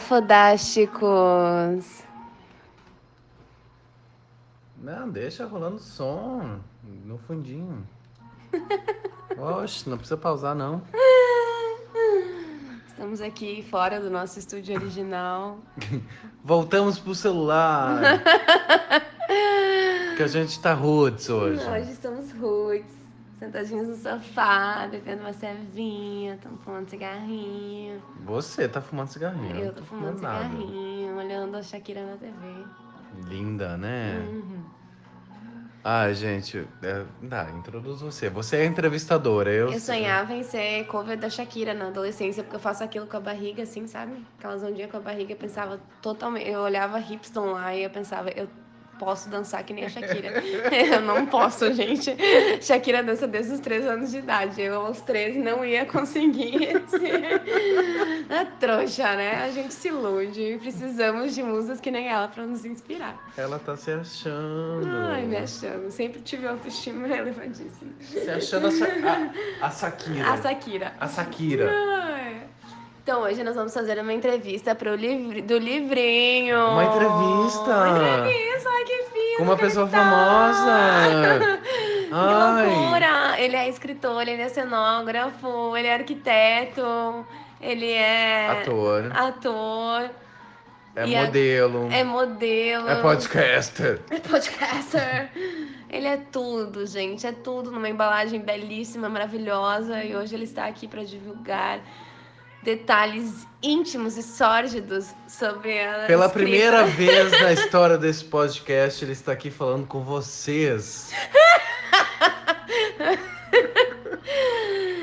Fodásticos! Não, deixa rolando som no fundinho. Oxe, não precisa pausar, não. Estamos aqui fora do nosso estúdio original. Voltamos pro celular. que a gente tá roots hoje. Hoje estamos sentadinhos no sofá, bebendo uma cervinha, estamos fumando cigarrinho. Você tá fumando cigarrinho. Eu tô fumando nada. cigarrinho, olhando a Shakira na TV. Linda, né? Uhum. Ah, gente, é, tá, introduz você. Você é entrevistadora. Eu, Eu sonhava em ser cover da Shakira na adolescência, porque eu faço aquilo com a barriga, assim, sabe? Aquelas ondinhas com a barriga, eu pensava totalmente. Eu olhava Hipston lá e eu pensava, eu posso dançar que nem a Shakira. eu não posso, gente. Shakira dança desde os 3 anos de idade. Eu, aos 13, não ia conseguir. é trouxa, né? A gente se ilude. Precisamos de musas que nem ela pra nos inspirar. Ela tá se achando. Ai, me achando. Sempre tive autoestima elevadíssima. Se achando a, Sa- a, a Sakira. A Shakira. A Sakira. Ai. Então, hoje nós vamos fazer uma entrevista pro livri... do livrinho. Uma entrevista. Uma entrevista, ai que fino. Com uma pessoa tá. famosa. Que Ai. loucura! Ele é escritor, ele é cenógrafo, ele é arquiteto, ele é Ator. ator, É E a- modelo. é modelo, É podcaster. é podcaster. Ele é tudo, gente, é tudo numa embalagem belíssima, maravilhosa. E hoje ele está aqui para divulgar detalhes íntimos e sórdidos sobre a Pela escrita. primeira vez na história desse podcast, ele está aqui falando com vocês.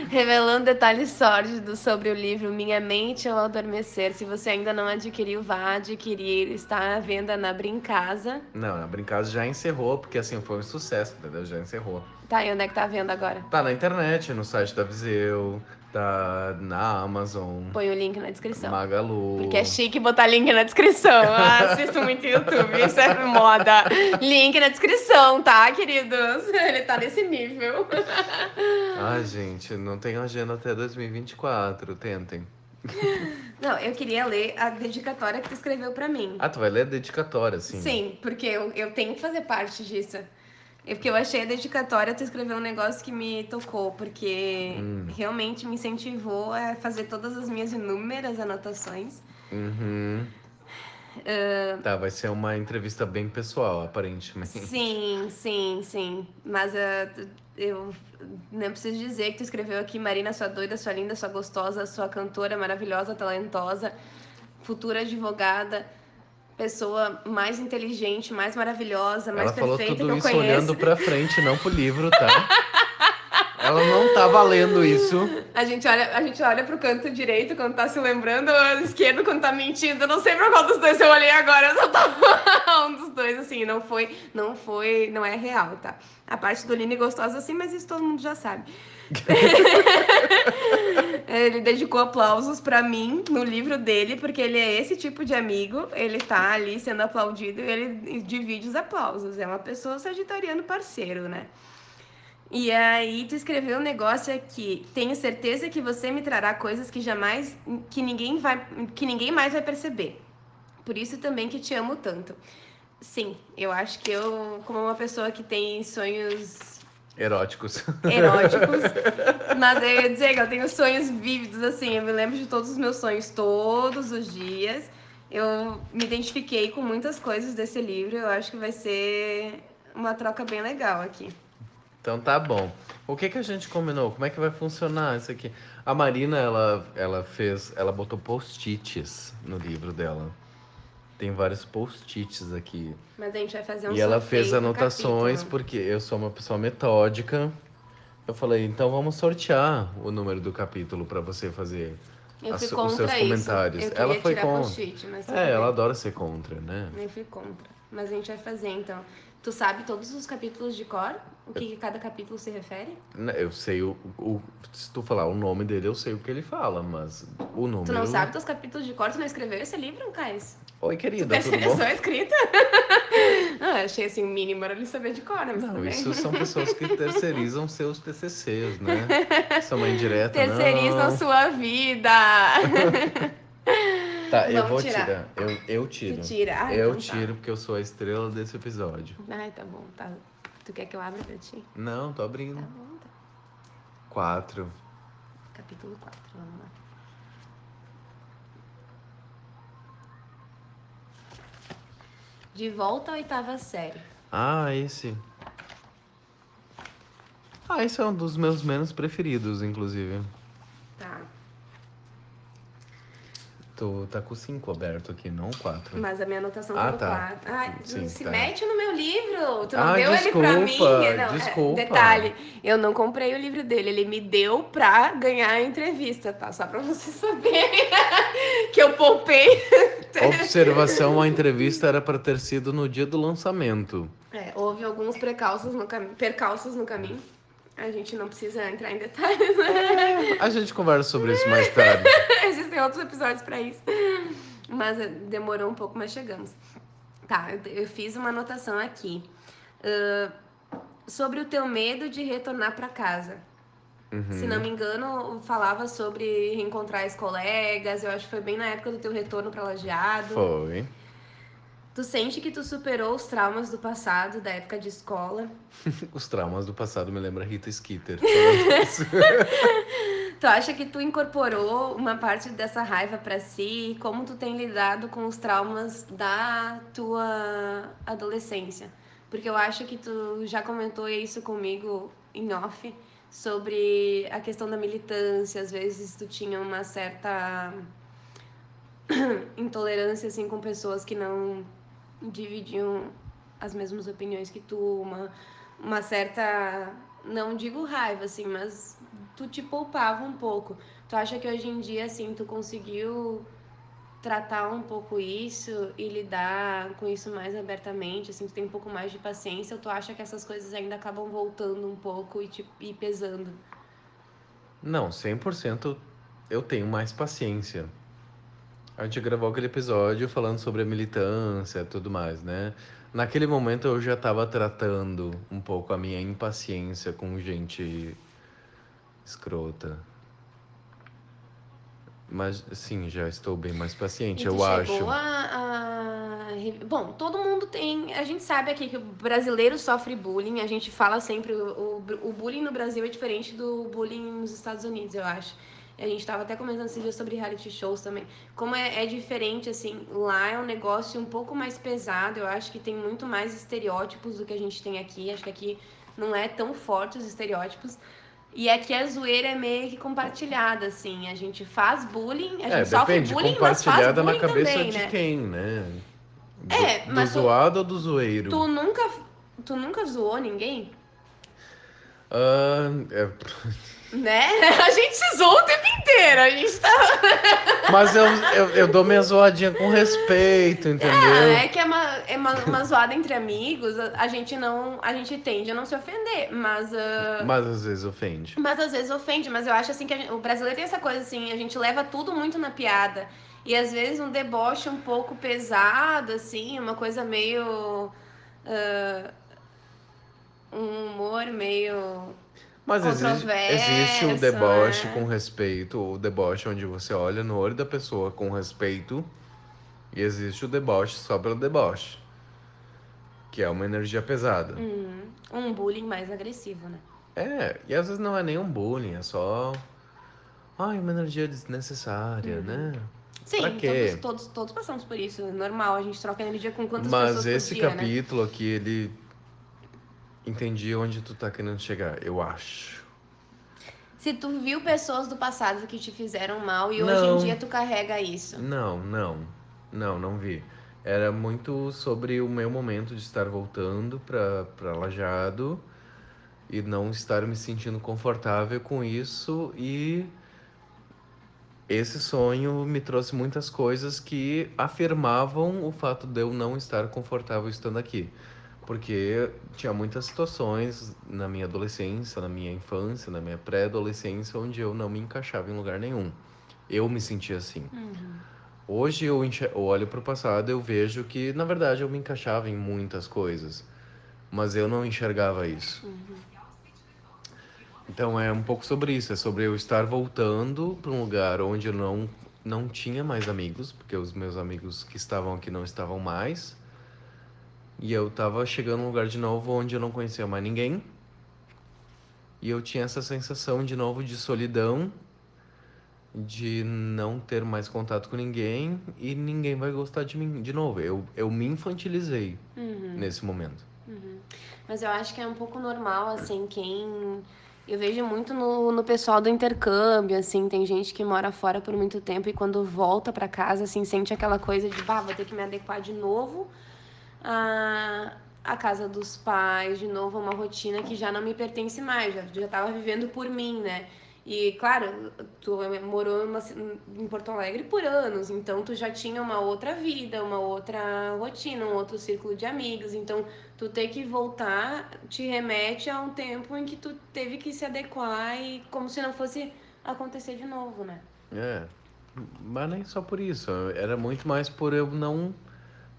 Revelando detalhes sórdidos sobre o livro Minha Mente ao Adormecer. Se você ainda não adquiriu, vá adquirir. Está à venda na Brincasa. Não, a Brincasa já encerrou, porque assim foi um sucesso, entendeu? Já encerrou. Tá, e onde é que tá à venda agora? Tá na internet, no site da Viseu, tá na Amazon, Põe o link na descrição. Magalu. Porque é chique botar link na descrição. Ah, assisto muito YouTube, isso é moda. Link na descrição, tá, queridos? Ele tá nesse nível. Ai, gente, não tenho agenda até 2024, tentem. Não, eu queria ler a dedicatória que tu escreveu pra mim. Ah, tu vai ler a dedicatória, assim? Sim, porque eu, eu tenho que fazer parte disso. É porque eu achei a dedicatória, tu escreveu um negócio que me tocou, porque Hum. realmente me incentivou a fazer todas as minhas inúmeras anotações. Uhum. Tá, vai ser uma entrevista bem pessoal, aparentemente. Sim, sim, sim. Mas tu- eu não preciso dizer que tu escreveu aqui Marina, sua doida, sua linda, sua gostosa, sua cantora maravilhosa, talentosa, futura advogada, pessoa mais inteligente, mais maravilhosa, mais Ela falou perfeita tudo que eu isso conheço. olhando pra frente, não pro livro, tá? Ela não tá valendo isso. A gente, olha, a gente olha pro canto direito quando tá se lembrando, ou esquerdo quando tá mentindo. Eu não sei pra qual dos dois eu olhei agora, eu só tava um dos dois, assim, não foi, não foi, não é real, tá? A parte do Line gostosa, assim, mas isso todo mundo já sabe. ele dedicou aplausos pra mim no livro dele, porque ele é esse tipo de amigo, ele tá ali sendo aplaudido e ele divide os aplausos. É uma pessoa sagitariano parceiro, né? E aí tu escreveu um negócio aqui. Tenho certeza que você me trará coisas que jamais que ninguém vai que ninguém mais vai perceber. Por isso também que te amo tanto. Sim, eu acho que eu, como uma pessoa que tem sonhos Eróticos. eróticos, mas eu ia dizer que eu tenho sonhos vívidos, assim, eu me lembro de todos os meus sonhos todos os dias. Eu me identifiquei com muitas coisas desse livro, eu acho que vai ser uma troca bem legal aqui. Então tá bom. O que que a gente combinou? Como é que vai funcionar isso aqui? A Marina, ela, ela fez, ela botou post-its no livro dela. Tem vários post-its aqui. Mas a gente vai fazer um e ela fez anotações porque eu sou uma pessoa metódica. Eu falei, então vamos sortear o número do capítulo pra você fazer Eu as- os seus isso. comentários. Eu Ela foi contra. mas É, ela adora ser contra, né? Eu fui contra. Mas a gente vai fazer, então. Tu sabe todos os capítulos de cor? O que, que cada capítulo se refere? Né, Eu sei o, o- Se tu falar o nome dele, eu sei o que ele fala, mas o número. Tu não sabe teus capítulos de cor? Tu não escreveu esse livro, Caís? Oi, querida, tudo terceirizou bom? a escrita? ah, eu achei assim, o mínimo era ele saber de cor, né? Mas Não, isso são pessoas que terceirizam seus TCCs, né? É uma indireta, Terceirizam não. sua vida. Tá, eu Vamos vou tirar. tirar. Eu, eu tiro. Tu tira? Ah, eu então tá. tiro porque eu sou a estrela desse episódio. Ai, tá bom, tá. Tu quer que eu abra pra ti? Não, tô abrindo. Tá bom, tá. Quatro. Capítulo 4, vamos lá. De volta à oitava série. Ah, esse. Ah, esse é um dos meus menos preferidos, inclusive. Tá. Tu tá com cinco aberto aqui, não quatro. Mas a minha anotação Ah, tá no tá. 4. Ai, Sim, se tá. mete no meu livro. Tu não Ah, deu ele pra mim. desculpa, Não, é, desculpa. detalhe, eu não comprei o livro dele. Ele me deu pra ganhar a entrevista, tá? Só pra vocês saberem que eu poupei. Observação, a entrevista era pra ter sido no dia do lançamento. É, houve alguns precalços no caminho, percalços no caminho. A gente não precisa entrar em detalhes, né? A gente conversa sobre isso mais tarde. Existem outros episódios pra isso. Mas eh, demorou um pouco, mas chegamos. Tá, eu, fiz uma anotação aqui. Ahn, sobre o teu medo de retornar pra casa. Se não me engano, falava sobre reencontrar os colegas. Eu acho que foi bem na época do teu retorno pra Lajeado. Foi. Tu sente que tu superou os traumas do passado, da época de escola. Os traumas do passado me lembra Rita Skeeter. Tu acha que tu incorporou uma parte dessa raiva pra si? Como tu tem lidado com os traumas da tua adolescência? Porque eu acho que tu já comentou isso comigo em off sobre a questão da militância. Às vezes tu tinha uma certa intolerância assim com pessoas que não dividiam as mesmas opiniões que tu, uma, uma certa não digo raiva assim, mas tu te poupava um pouco. Tu acha que hoje em dia, assim, tu conseguiu tratar um pouco isso e lidar com isso mais abertamente, assim, tu tem um pouco mais de paciência, ou tu acha que essas coisas ainda acabam voltando um pouco e, te, e pesando? Não, 100% eu tenho mais paciência. A gente gravou aquele episódio falando sobre a militância e tudo mais, né? Naquele momento eu já estava tratando um pouco a minha impaciência com gente escrota. Mas sim, já estou bem mais paciente, eu acho. a, a- Bom, todo mundo tem. A gente sabe aqui que o brasileiro sofre bullying. A gente fala sempre. O, o, o bullying no Brasil é diferente do bullying nos Estados Unidos, eu acho. A gente tava até comentando esses dias sobre reality shows também. Como é, é diferente, assim, lá é um negócio um pouco mais pesado. Eu acho que tem muito mais estereótipos do que a gente tem aqui. Acho que aqui não é tão forte os estereótipos. E aqui a zoeira é meio que compartilhada, assim. A gente faz bullying, a gente É, sofre depende, bullying, mas faz compartilhada na bullying cabeça também, de né? quem, né? Do, É, mas do tu- zoado ou do zoeiro? Tu nunca, tu nunca zoou ninguém? Ah, é, Né? A gente se zoa o tempo inteiro. A gente tá. Mas eu, eu, eu dou minha zoadinha com respeito, entendeu? É, é que é uma, é uma, uma zoada entre amigos. A, a gente não. A gente tende a não se ofender, mas. ah, Mas às vezes ofende. Mas às vezes ofende, mas eu acho assim que gente- o brasileiro tem essa coisa assim, a gente leva tudo muito na piada. E às vezes um deboche um pouco pesado, assim, uma coisa meio. ah, um humor meio. Mas existe, existe o deboche né? com respeito, o deboche onde você olha no olho da pessoa com respeito, e existe o deboche só pelo deboche, que é uma energia pesada. hum, um bullying mais agressivo, né? É, e às vezes não é nem um bullying, é só. Ai, uma energia desnecessária, né? Sim, todos, todos, todos passamos por isso. É normal, a gente troca energia com quantas Mas pessoas esse por dia, né? capítulo aqui, ele. Entendi onde tu tá querendo chegar, eu acho. Se tu viu pessoas do passado que te fizeram mal e hoje Não. em dia tu carrega isso. Não, não. Não, não vi. Era muito sobre o meu momento de estar voltando pra, pra Lajado e não estar me sentindo confortável com isso e esse sonho me trouxe muitas coisas que afirmavam o fato de eu não estar confortável estando aqui. Porque tinha muitas situações na minha adolescência, na minha infância, na minha pré-adolescência, onde eu não me encaixava em lugar nenhum. Eu me sentia assim. Hoje eu, olho para o passado e eu vejo que, na verdade, eu me encaixava em muitas coisas, mas eu não enxergava isso. Então é um pouco sobre isso, é sobre eu estar voltando para um lugar onde eu não não tinha mais amigos, porque os meus amigos que estavam aqui não estavam mais. E eu tava chegando num lugar de novo onde eu não conhecia mais ninguém. E eu tinha essa sensação de novo de solidão, de não ter mais contato com ninguém e ninguém vai gostar de mim de novo. Eu, eu me infantilizei Uhum. nesse momento. Uhum. Mas eu acho que é um pouco normal, assim, quem. Eu vejo muito no, no pessoal do intercâmbio, assim, tem gente que mora fora por muito tempo e quando volta pra casa, assim, sente aquela coisa de, bah, vou ter que me adequar de novo à, à casa dos pais, de novo a uma rotina que já não me pertence mais, já, já tava vivendo por mim, né? E, claro, tu morou em Porto Alegre por anos, então tu já tinha uma outra vida, uma outra rotina, um outro círculo de amigos, então tu ter que voltar te remete a um tempo em que tu teve que se adequar e como se não fosse acontecer de novo, né? É, mas nem só por isso. Era muito mais por eu não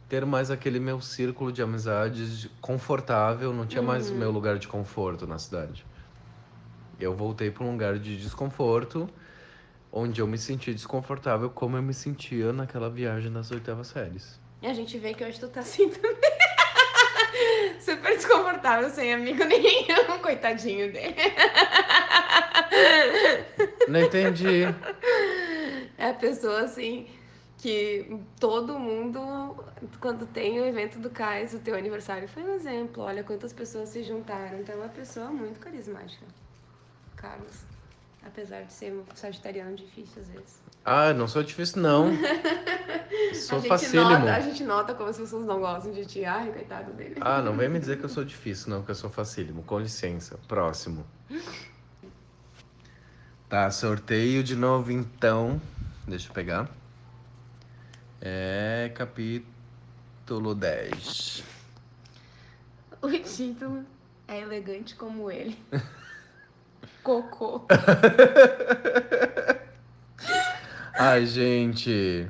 ter mais aquele meu círculo de amizades confortável, não tinha mais o meu lugar de conforto na cidade. Eu voltei para um lugar de desconforto, onde eu me senti desconfortável como eu me sentia naquela viagem das oitavas séries. E a gente vê que hoje tu tá assim também. Super desconfortável, sem amigo nenhum, coitadinho dele. Não entendi. É a pessoa assim que todo mundo, quando tem o evento do Cais, o teu aniversário foi um exemplo. Olha quantas pessoas se juntaram. Então é uma pessoa muito carismática. Carlos. Apesar de ser um sagitariano difícil às vezes. Ah, não sou difícil, não. Sou a, gente facílimo. nota, a gente nota como as pessoas não gostam de ti. Ai, coitado dele. Ah, não vem me dizer que eu sou difícil, não, que eu sou facílimo. Com licença. Próximo. Tá, sorteio de novo então. Deixa eu pegar. É capítulo 10. O título é elegante como ele. Cocô. Ai, gente.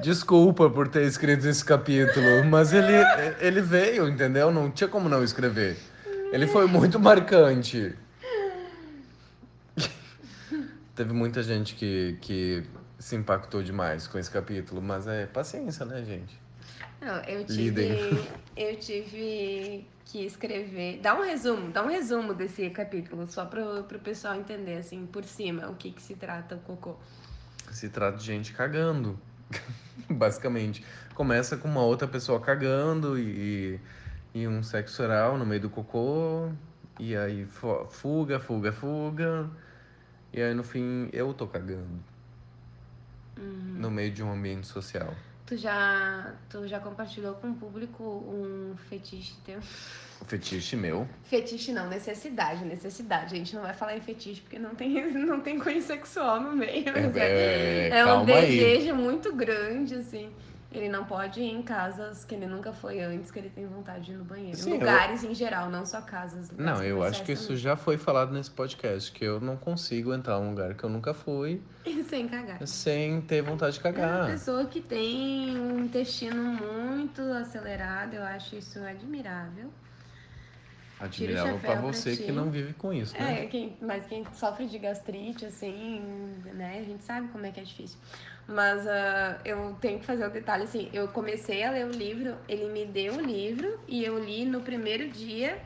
Desculpa por ter escrito esse capítulo, mas ele, ele veio, entendeu? Não tinha como não escrever. Ele foi muito marcante. Teve muita gente que, que se impactou demais com esse capítulo, mas é paciência, né, gente? Não, eu tive, Lidem. eu tive que escrever, dá um resumo, dá um resumo desse capítulo, só pro, pro pessoal entender, assim, por cima, o que que se trata o cocô. Se trata de gente cagando, basicamente. Começa com uma outra pessoa cagando e, e um sexo oral no meio do cocô, e aí fuga, fuga, fuga, e aí no fim eu tô cagando. No meio de um ambiente social. Tu já, tu já compartilhou com o público um fetiche teu? O fetiche meu. Fetiche não, necessidade, necessidade. A gente não vai falar em fetiche porque não tem, não tem cunho sexual no meio. mas é, é um calma aí. desejo muito grande, assim. Ele não pode ir em casas que ele nunca foi antes, que ele tem vontade de ir no banheiro. Sim, eu- Lugares em geral, não só casas. Não, eu acho que isso também. já foi falado nesse podcast, que eu não consigo entrar num lugar que eu nunca fui sem cagar. sem ter vontade de É uma cagar. pessoa que tem um intestino muito acelerado, eu acho isso admirável. Admirável pra você que não vive com isso, né? É, quem, mas quem sofre de gastrite, assim, né? A gente sabe como é que é difícil. Mas ah, eu tenho que fazer o detalhe, assim, eu comecei a ler o livro, ele me deu o livro e eu li no primeiro dia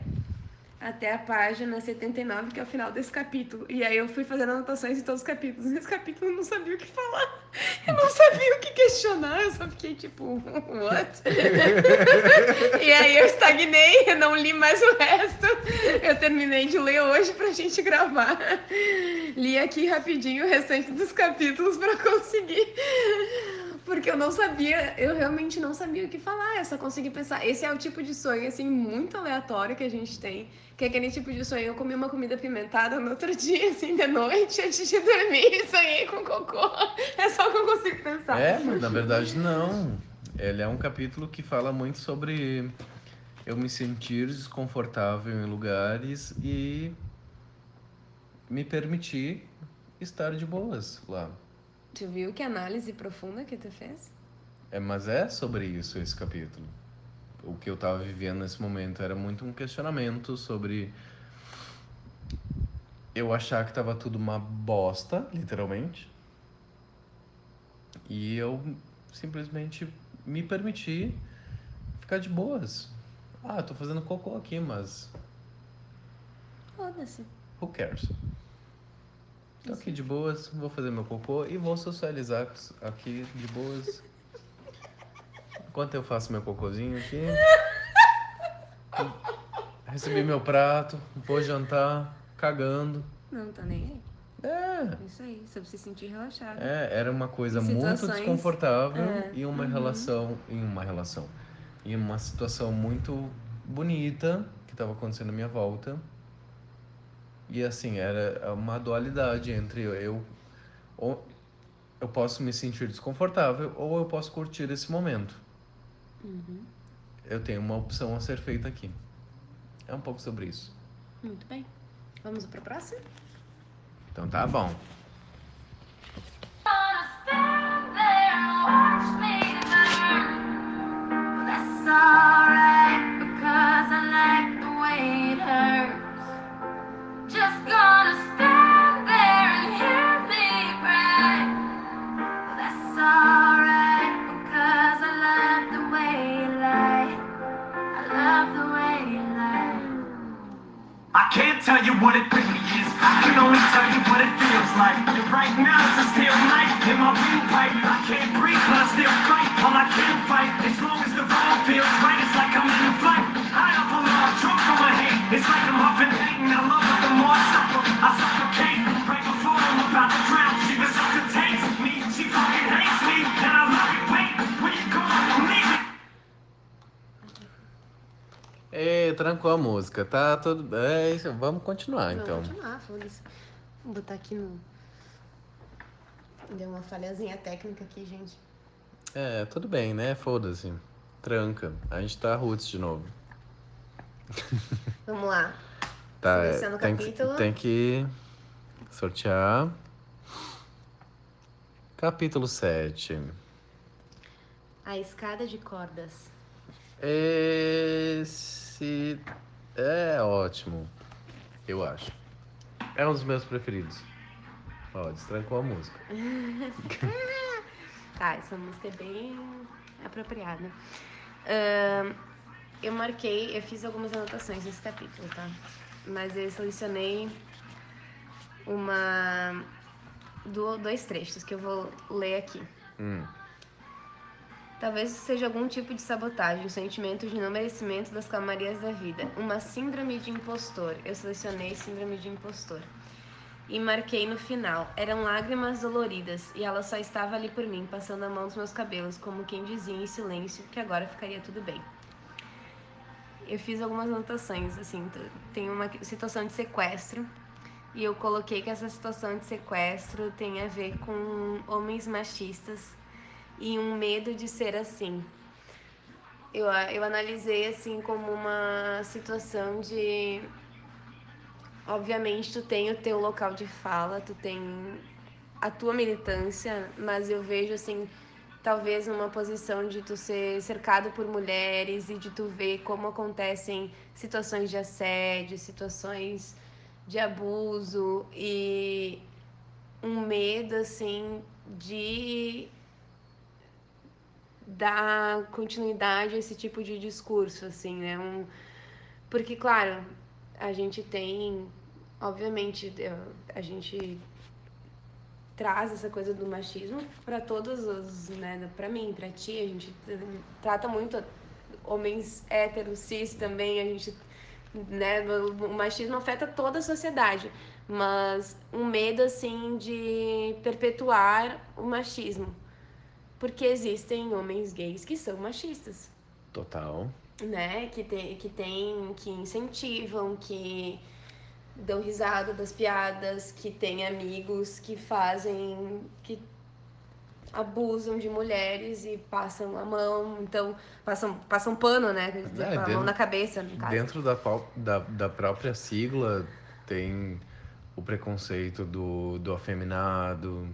até a página 79, que é o final desse capítulo. E aí eu fui fazendo anotações em todos os capítulos. Nesse capítulo eu não sabia o que falar. Eu não sabia o que questionar, eu só fiquei tipo, what? e aí eu estagnei, eu não li mais o resto. Eu terminei de ler hoje pra gente gravar. Li aqui rapidinho o restante dos capítulos pra conseguir. Porque eu não sabia, eu realmente não sabia o que falar, eu só consegui pensar. Esse é o tipo de sonho, assim, muito aleatório que a gente tem. Que é aquele tipo de sonho. Eu comi uma comida apimentada no outro dia, assim, de noite, antes de dormir, sonhei com cocô. É só o que eu consigo pensar. É, mas na verdade não. Ele é um capítulo que fala muito sobre eu me sentir desconfortável em lugares e me permitir estar de boas lá. Tu viu que análise profunda que tu fez? É, mas é sobre isso esse capítulo. O que eu tava vivendo nesse momento era muito um questionamento sobre eu achar que tava tudo uma bosta, literalmente, E eu simplesmente me permiti ficar de boas. Ah, tô fazendo cocô aqui, mas Foda-se. who cares? Tô aqui de boas, vou fazer meu cocô e vou socializar aqui de boas. Enquanto eu faço meu cocôzinho aqui. Recebi meu prato, vou jantar, cagando. Não tá nem aí. É, Isso aí, pra se sentir relaxado. é, era uma coisa muito Situações, desconfortável é, e uma uhum. relação, em uma relação, em uma situação muito bonita que estava acontecendo à minha volta. E assim, era uma dualidade entre eu ou eu posso me sentir desconfortável ou eu posso curtir esse momento. Uhum. Eu tenho uma opção a ser feita aqui. É um pouco sobre isso. Muito bem. Vamos pro próximo? Então tá bom. Alright I can't tell you what it really is. I can only tell you what it feels like. And right now it's a steel knife in my windpipe. I can't breathe, but I still fight. All I can fight, as long as the road feels right, it's like I'm in a. It's like I'm huffing pain. I love it the more I suffer. I suffocate right before I'm about to drown. She resuscitates me. She fucking hates me, and I love it. Wait, where you going? I'm leaving. Ê, trancou a música, tá tudo. É isso, vamos continuar então. Vamos continuar, foda-se. Vou botar aqui no. Deu uma falhazinha técnica aqui, gente. É, tudo bem, né? Foda-se. Tranca. A gente tá roots de novo. Vamos lá. Tá, é, o tem, que, capítulo. tem que sortear. Capítulo 7. A escada de cordas. Esse é ótimo, eu acho. É um dos meus preferidos. Ó, destrancou a música. Tá, essa música é bem apropriada. Ahn, eu marquei, eu fiz algumas anotações nesse capítulo, tá? Mas eu selecionei uma. do- dois trechos que eu vou ler aqui. Hum, Talvez seja algum tipo de sabotagem, um sentimento de não merecimento das calmarias da vida, uma síndrome de impostor. Eu selecionei síndrome de impostor. E marquei no final. Eram lágrimas doloridas e ela só estava ali por mim, passando a mão nos meus cabelos, como quem dizia em silêncio que agora ficaria tudo bem. Eu fiz algumas anotações, assim, tem uma situação de sequestro e eu coloquei que essa situação de sequestro tem a ver com homens machistas e um medo de ser assim. Eu, eu analisei assim como uma situação de. Obviamente, tu tem o teu local de fala, tu tem a tua militância, mas eu vejo assim, talvez numa posição de tu ser cercado por mulheres e de tu ver como acontecem situações de assédio, situações de abuso e um medo assim de dar continuidade a esse tipo de discurso, assim, né? Um, porque, claro, a gente tem, obviamente, a gente traz essa coisa do machismo para todos os, né, para mim, para ti, a gente trata muito homens héteros, cis também, a gente, né, o machismo afeta toda a sociedade, mas um medo assim de perpetuar o machismo. Porque existem homens gays que são machistas, total. né? Que tem, que tem, que incentivam, que dão risada das piadas, que têm amigos que fazem, que abusam de mulheres e passam a mão, então passam, passam pano, né? Quer dizer, É, a mão dentro- na cabeça, no caso. Dentro da, da, da própria sigla tem o preconceito do, do afeminado,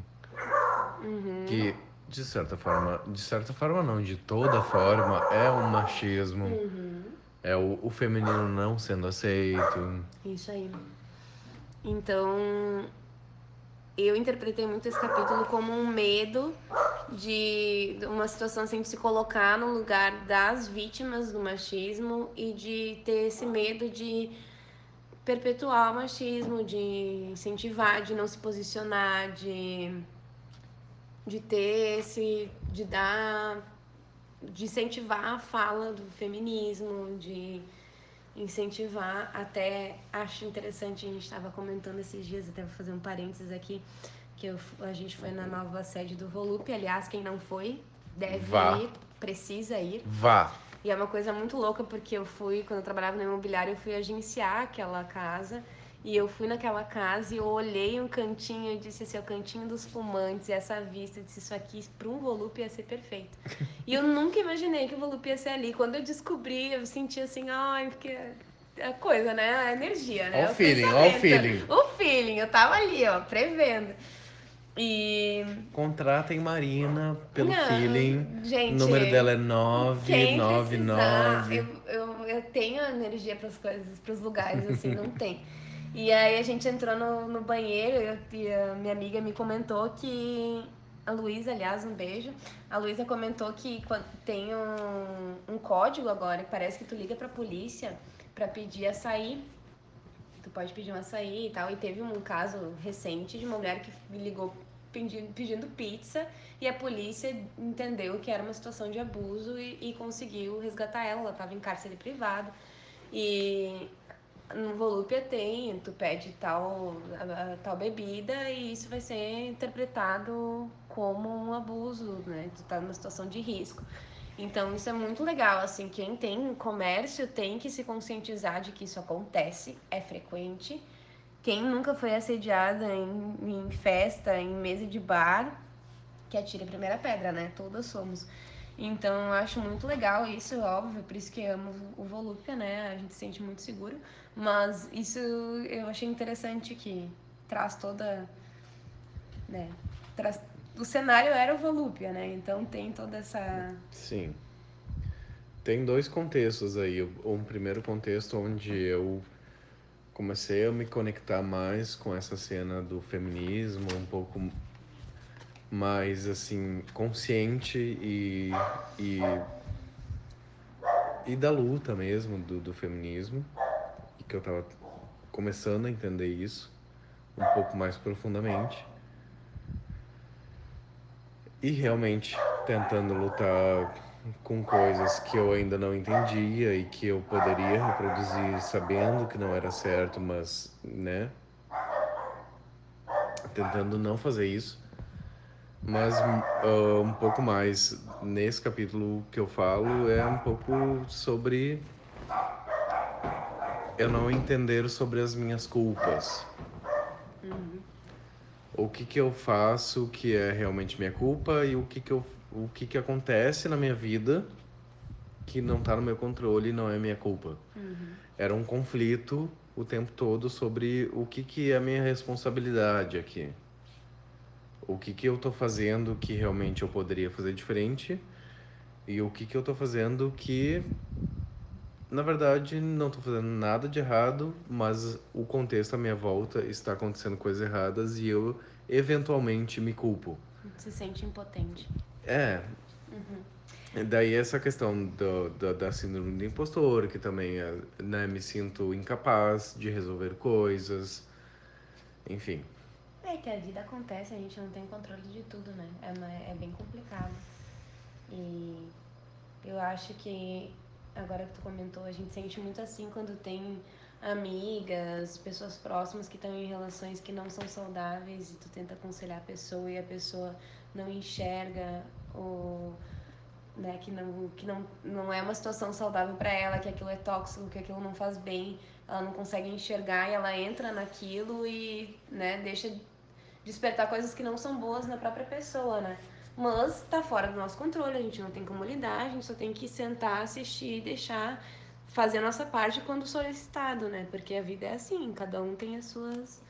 Uhum. que de certa forma, de certa forma não, de toda forma é um machismo, Uhum. É o, o feminino não sendo aceito. Isso aí. Então, eu interpretei muito esse capítulo como um medo de uma situação assim de se colocar no lugar das vítimas do machismo e de ter esse medo de perpetuar o machismo, de incentivar, de não se posicionar, de de ter esse de dar de incentivar a fala do feminismo, de incentivar até acho interessante a gente estava comentando esses dias até vou fazer um parênteses aqui que eu, a gente foi na nova sede do Volupe aliás quem não foi deve Vá. ir precisa ir Vá. e é uma coisa muito louca porque eu fui quando eu trabalhava no imobiliário eu fui agenciar aquela casa e eu fui naquela casa e eu olhei um cantinho e disse assim, é o cantinho dos fumantes, e essa vista, eu disse, isso aqui para um Volupe ia ser perfeito. E eu nunca imaginei que o Volupe ia ser ali. Quando eu descobri, eu senti assim, ai, porque a coisa, né? A energia, né? Ó o feeling, ó o feeling. O feeling, eu tava ali, ó, prevendo. E. Contratem Marina pelo Não, feeling. Gente. o número dela é Quem 999. precisar, eu, eu, eu tenho energia para as coisas, para os lugares, assim, não tem. E aí a gente entrou no, no banheiro e a minha amiga me comentou que. A Luísa, aliás, um beijo. A Luísa comentou que tem um, um código agora, que parece que tu liga pra polícia pra pedir açaí. Tu pode pedir um açaí e tal. E teve um caso recente de uma mulher que ligou pedindo, pedindo pizza e a polícia entendeu que era uma situação de abuso e, e conseguiu resgatar ela. Ela estava em cárcere privado. E no Volúpia tem, tu pede tal, tal bebida e isso vai ser interpretado como um abuso, né? Tu tá numa situação de risco. Então isso é muito legal, assim, quem tem comércio tem que se conscientizar de que isso acontece, é frequente. Quem nunca foi assediada em, em festa, em mesa de bar, que atire a primeira pedra, né? Todas somos. Então eu acho muito legal isso, óbvio, por isso que amo o Volúpia, né? A gente se sente muito seguro. Mas isso eu achei interessante que traz toda. Né? Traz, o cenário era o Volúpia, né? Então tem toda essa. Sim. Tem dois contextos aí. Um primeiro contexto onde eu comecei a me conectar mais com essa cena do feminismo, um pouco mais assim consciente e e, e da luta mesmo do, do feminismo e que eu tava começando a entender isso um pouco mais profundamente e realmente tentando lutar com coisas que eu ainda não entendia e que eu poderia reproduzir sabendo que não era certo, mas, né? Tentando não fazer isso. Mas ah, um pouco mais nesse capítulo que eu falo é um pouco sobre eu não entender sobre as minhas culpas. O que que eu faço que é realmente minha culpa e o que que eu o que que acontece na minha vida que não tá no meu controle e não é minha culpa. Era um conflito o tempo todo sobre o que que é a minha responsabilidade aqui. O que que eu tô fazendo que realmente eu poderia fazer diferente e o que que eu tô fazendo que na verdade não tô fazendo nada de errado, mas o contexto à minha volta está acontecendo coisas erradas e eu eventualmente me culpo. Se sente impotente. É. E Daí essa questão do, do- da síndrome do impostor, que também é, né, me sinto incapaz de resolver coisas. Enfim. É que a vida acontece, a gente não tem controle de tudo, né? É, é bem complicado. E eu acho que, agora que tu comentou, a gente sente muito assim quando tem amigas, pessoas próximas que estão em relações que não são saudáveis e tu tenta aconselhar a pessoa e a pessoa não enxerga o né, que não que não, não é uma situação saudável para ela, que aquilo é tóxico, que aquilo não faz bem, ela não consegue enxergar e ela entra naquilo e, né, deixa despertar coisas que não são boas na própria pessoa, né? Mas tá fora do nosso controle, a gente não tem como lidar, a gente só tem que sentar, assistir e deixar fazer a nossa parte quando solicitado, né? Porque a vida é assim, cada um tem as suas.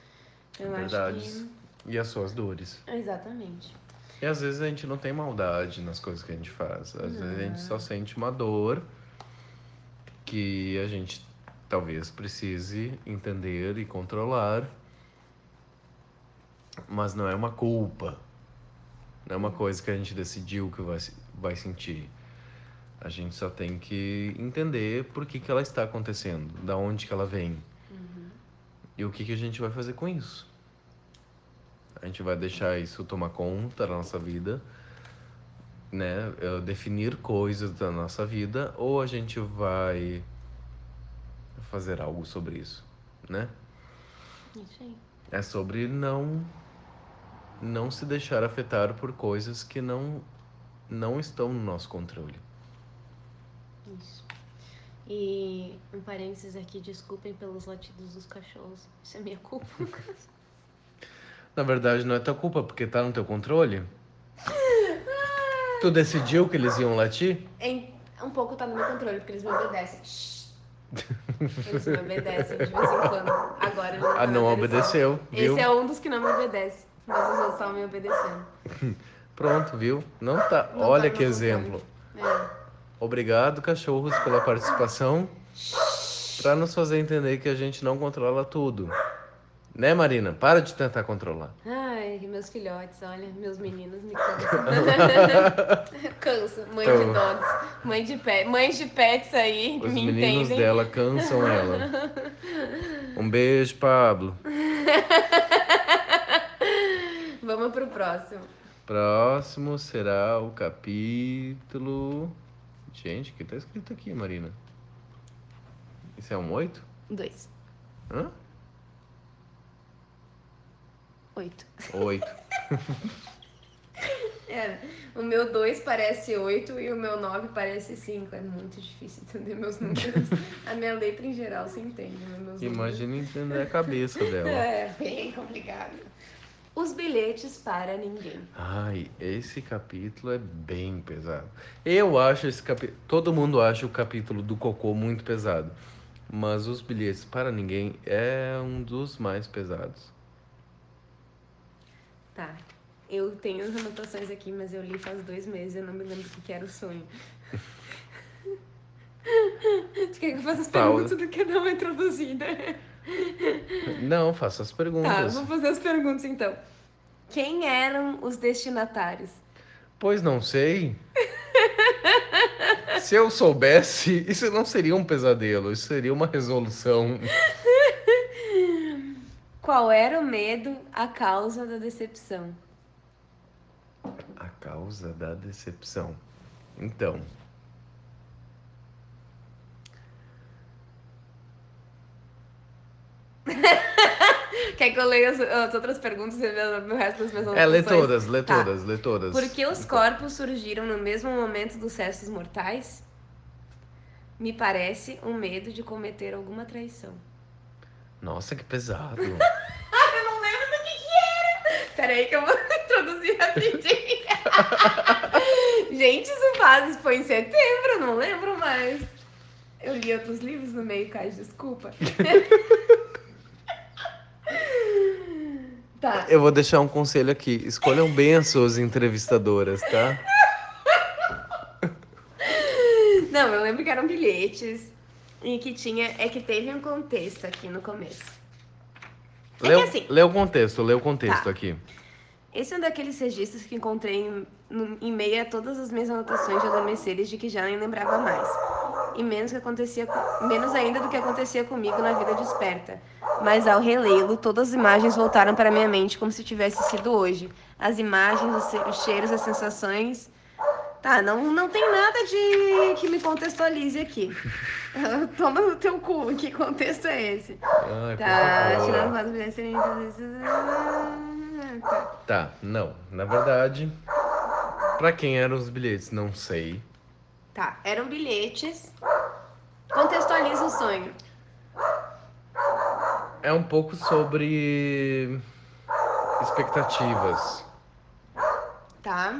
Eu Verdades. E as suas dores. que. Exatamente. E às vezes a gente não tem maldade nas coisas que a gente faz. Às vezes a gente só sente uma dor que a gente talvez precise entender e controlar. Mas não é uma culpa. Não é uma coisa que a gente decidiu que vai, vai sentir. A gente só tem que entender por que, que ela está acontecendo, da onde que ela vem. E o que, que a gente vai fazer com isso. A gente vai deixar isso tomar conta da nossa vida, né? eh, Definir coisas da nossa vida, ou a gente vai fazer algo sobre isso, né? Isso aí. É sobre não não se deixar afetar por coisas que não não estão no nosso controle. Isso. E um parênteses aqui, desculpem pelos latidos dos cachorros. Isso é minha culpa. Na verdade, não é tua culpa porque tá no teu controle. Tu decidiu que eles iam latir? Em- um pouco tá no meu controle, porque eles me obedecem. Eles me obedecem de vez em quando. Agora eles Ah, não estão obedeceu, viu? Esse é um dos que não me obedece. Mas os outros estavam me obedecendo. Pronto, viu? Não tá. Não Olha tá que exemplo. É. Obrigado, cachorros, pela participação. Pra nos fazer entender que a gente não controla tudo. Né, Marina? Para de tentar controlar. Ai, meus filhotes, olha, meus meninos me cansam. Cansa, mãe de Então. dogs, mãe de pet, mães de pets aí, Os me meninos entendem. dela cansam ela. Um beijo, Pablo. Vamos pro próximo. Próximo será o capítulo. Gente, o que tá escrito aqui, Marina? Isso é um oito? Dois. Hã? Oito. Oito. É, o meu dois parece oito e o meu nove parece cinco. É muito difícil entender meus números. A minha letra em geral se entende, mas meus números... Imagina entender a cabeça dela. É, bem complicado. Os bilhetes para ninguém. Ai, esse capítulo é bem pesado. Eu acho esse capítulo. Todo mundo acha o capítulo do Cocô muito pesado. Mas os bilhetes para ninguém é um dos mais pesados. Tá. Eu tenho as anotações aqui, mas eu li faz dois meses e eu não me lembro o que era o sonho. Tu quer que eu faça as Pausa. perguntas do que dar uma introduzida? Não, faça as Tá, perguntas. vou fazer as perguntas então. Quem eram os destinatários? Pois não sei. Se eu soubesse, isso não seria um pesadelo, isso seria uma resolução. Qual era o medo, a causa da decepção? A causa da decepção. Então, Quer que eu leia as, as outras perguntas e o resto das minhas é, lê todas, lê Tá. todas, lê todas. Por que os corpos surgiram no mesmo momento dos restos mortais? Me parece um medo de cometer alguma traição. Nossa, que pesado. Eu não lembro do que que era. Peraí que eu vou introduzir rapidinho. Gente, isso faz, foi em setembro, não lembro mais. Eu li outros livros no meio, Caio, desculpa. Tá, Eu vou deixar um conselho aqui. Escolham bem as suas entrevistadoras, tá? Não, eu lembro que eram bilhetes e que tinha. É que teve um contexto aqui no começo. É lê, assim- lê o contexto, lê o contexto Tá. aqui. Esse é um daqueles registros que encontrei em, em meio a todas as minhas anotações de adormeceres de que já nem lembrava mais. E menos, que acontecia, co- menos ainda do que acontecia comigo na vida desperta. Mas ao relê-lo, todas as imagens voltaram para minha mente como se tivesse sido hoje. As imagens, os, cheiros, as sensações. Tá, não, não tem nada de que me contextualize aqui. Toma no teu cu, que contexto é esse? Ai, por Tá, tirando mulheres serem. Tá. Tá, não. Na verdade, pra quem eram os bilhetes? Não sei. Tá, eram bilhetes. Contextualiza o sonho. É um pouco sobre expectativas. Tá?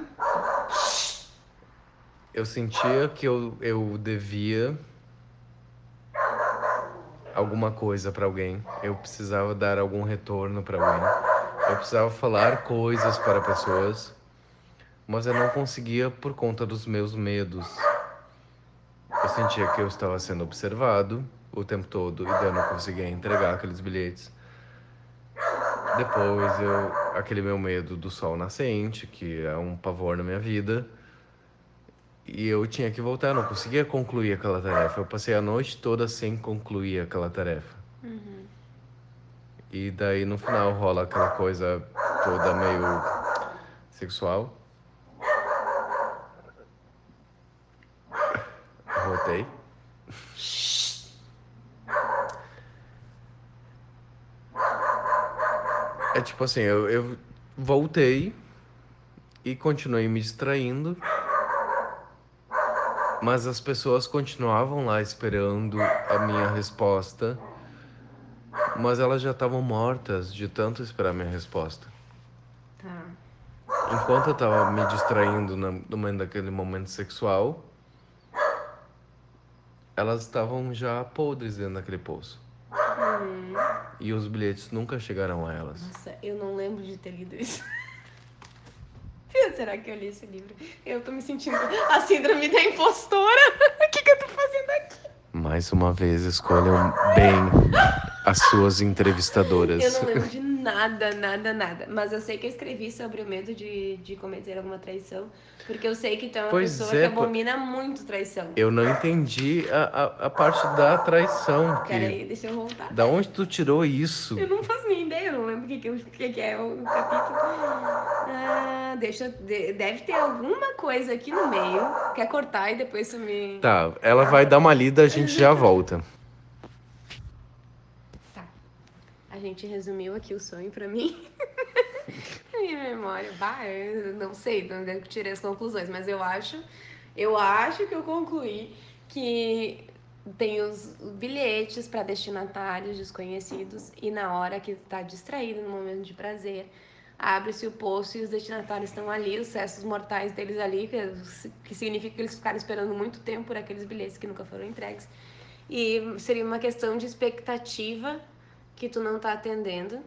Eu sentia que eu, eu devia alguma coisa pra alguém. Eu precisava dar algum retorno pra alguém. Eu precisava falar coisas para pessoas, mas eu não conseguia por conta dos meus medos. Eu sentia que eu estava sendo observado o tempo todo e daí eu não conseguia entregar aqueles bilhetes. Depois eu. aquele meu medo do sol nascente, que é um pavor na minha vida. E eu tinha que voltar, eu não conseguia concluir aquela tarefa. Eu passei a noite toda sem concluir aquela tarefa. E daí no final rola aquela coisa toda meio sexual. Rotei. É tipo assim, eu, eu voltei e continuei me distraindo. Mas as pessoas continuavam lá esperando a minha resposta. Mas elas já estavam mortas de tanto esperar minha resposta. Tá. Enquanto eu tava me distraindo na- no daquele momento sexual, elas estavam já podres dentro daquele poço. E os bilhetes nunca chegaram a elas. Nossa, eu não lembro de ter lido isso. Será que eu li esse livro? Eu tô me sentindo a síndrome da impostora. O que, que eu tô fazendo aqui? Mais uma vez, escolham bem as suas entrevistadoras. Eu não lembro de nada, nada, nada. Mas eu sei que eu escrevi sobre o medo de, de cometer alguma traição. Porque eu sei que tu é uma Pois pessoa é, que abomina muito traição. Eu não entendi a, a, a parte da traição. Que... Peraí, deixa eu voltar. Da onde tu tirou isso? Eu não faço nem ideia, eu não lembro o que, que, que, é o capítulo. Ah, deixa. Deve ter alguma coisa aqui no meio. Quer cortar e depois me. Tá, ela vai dar uma lida, a gente já volta. Tá. A gente resumiu aqui o sonho pra mim. Minha memória, bah, eu não sei, não eu tirei as conclusões, mas eu acho, eu acho que eu concluí que tem os bilhetes para destinatários desconhecidos e na hora que tá distraído no momento de prazer, abre-se o poço e os destinatários estão ali, os restos mortais deles ali, que, que significa que eles ficaram esperando muito tempo por aqueles bilhetes que nunca foram entregues. E seria uma questão de expectativa que tu não tá atendendo.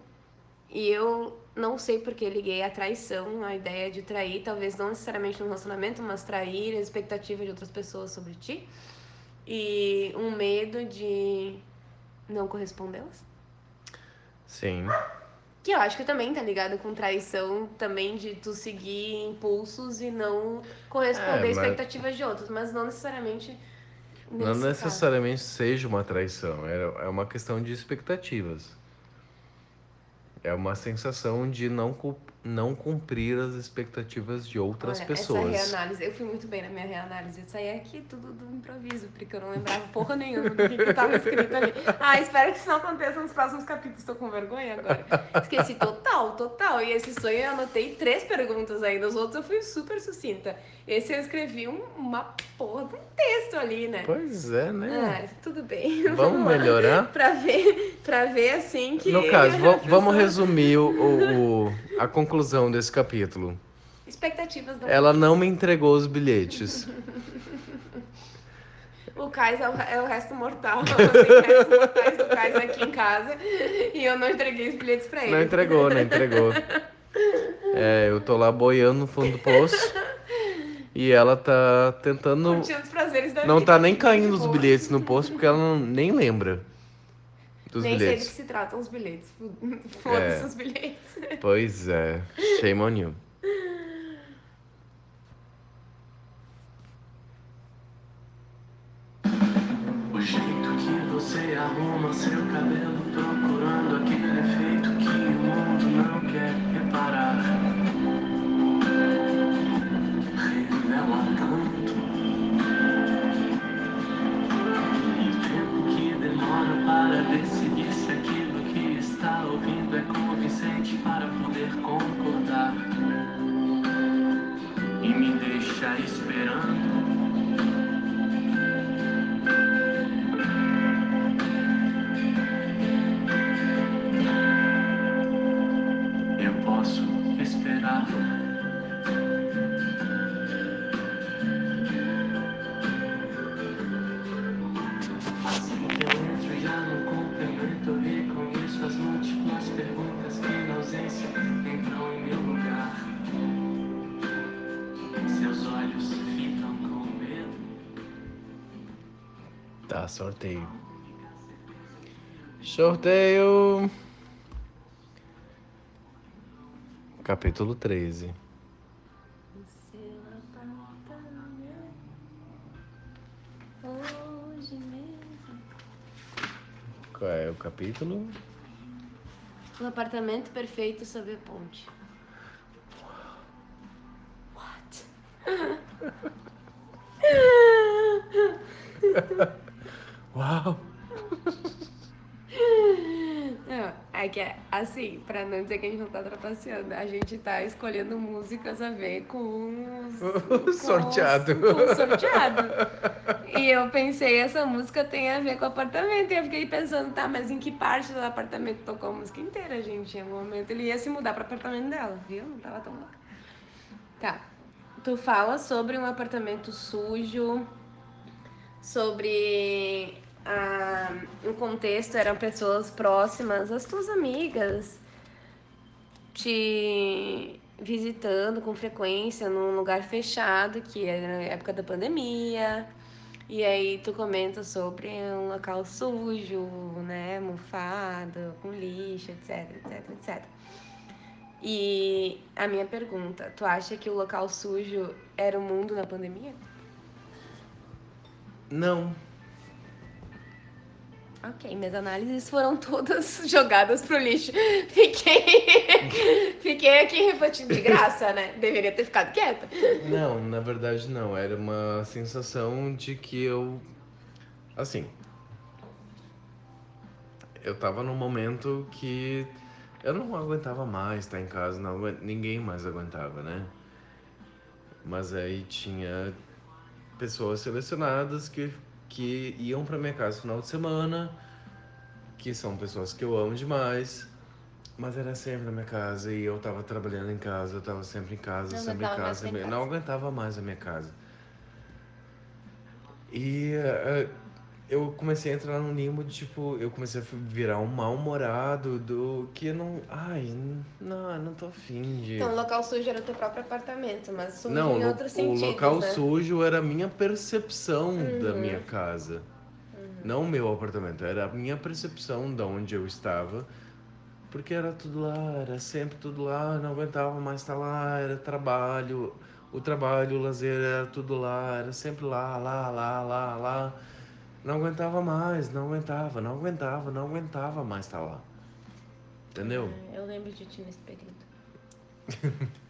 E eu não sei porque liguei a traição, a ideia de trair, talvez não necessariamente no relacionamento, mas trair a expectativa de outras pessoas sobre ti. E um medo de não correspondê-las. Sim. Que eu acho que também tá ligado com traição, também de tu seguir impulsos e não corresponder É, a mas- expectativas de outros, mas não necessariamente. Não nesse caso. necessariamente seja uma traição, é, é uma questão de expectativas. É uma sensação de não, não cumprir as expectativas de outras Olha, pessoas. Essa reanálise, eu fui muito bem na minha reanálise. Eu saí aqui tudo do improviso, porque eu não lembrava porra nenhuma do que, que tava escrito ali. Ah, espero que isso não aconteça nos próximos capítulos. Tô com vergonha agora. Esqueci total, total. E esse sonho eu anotei três perguntas ainda. Os outros eu fui super sucinta. Esse eu escrevi um- uma porra de um texto ali, né? Pois é, né? Ah, tudo bem. Vamos lá. melhorar? Pra ver, pra ver assim que. No caso, vamos resumir o- o- a conclusão desse capítulo. Expectativas da Ela não me entregou os bilhetes. O Cais é o, é o resto mortal. Tem restos mortais do Cais aqui em casa. E eu não entreguei os bilhetes pra ele. Não entregou, não entregou. É, eu tô lá boiando no fundo do poço. E ela tá tentando. Não vida. tá nem caindo os bilhetes no poço porque ela não, nem lembra dos Nem sei do que bilhetes. se tratam os bilhetes. Foda-se É. os bilhetes. Pois é, shame on you. O jeito que você arruma seu cabelo para poder concordar. E me deixa esperando. Sorteio. Sorteio. Capítulo 13. Seu apartamento, hoje mesmo. Qual é o capítulo? Um apartamento perfeito sob a ponte. What? Uau! Não, é que é assim, pra não dizer que a gente não tá trapaceando, a gente tá escolhendo músicas a ver com os. com os- Sorteado. Com o sorteado. E eu pensei, essa música tem a ver com o apartamento. E eu fiquei pensando, tá, mas em que parte do apartamento tocou a música inteira, gente? Em algum momento ele ia se mudar pro apartamento dela, viu? Não tava tão louca. Tá. Tu fala sobre um apartamento sujo, sobre ah, um contexto, eram pessoas próximas, as tuas amigas, te visitando com frequência num lugar fechado, que era na época da pandemia. E aí tu comenta sobre um local sujo, né, mofado, com lixo, etc, etc, etc. E a minha pergunta, tu acha que o local sujo era o mundo na pandemia? Não. Ok, minhas análises foram todas jogadas pro lixo. Fiquei, fiquei aqui refletindo de graça, né? Deveria ter ficado quieta. Não, na verdade não. Era uma sensação de que eu. Assim. Eu tava num momento que eu não aguentava mais estar em casa, não, ninguém mais aguentava, né? Mas aí tinha pessoas selecionadas que, que iam pra minha casa no final de semana, que são pessoas que eu amo demais. Mas era sempre na minha casa e eu tava trabalhando em casa, eu tava sempre em casa, Não sempre em casa, casa. não aguentava mais a minha casa. E eh, eu comecei a entrar num limbo de tipo, eu comecei a virar um mal-humorado do que não. Ai, não, não tô afim de. Então, o local sujo era o teu próprio apartamento, mas sujo Não, em lo- outros o local né? sujo era a minha percepção da Uhum. minha casa. Não o meu apartamento, era a minha percepção de onde eu estava. Porque era tudo lá, era sempre tudo lá, não aguentava mais estar lá, era trabalho, o trabalho, o lazer era tudo lá, era sempre lá, lá, lá, lá, lá. Não aguentava mais, não aguentava, não aguentava, não aguentava mais estar lá. Entendeu? É, Eu lembro de ti nesse período.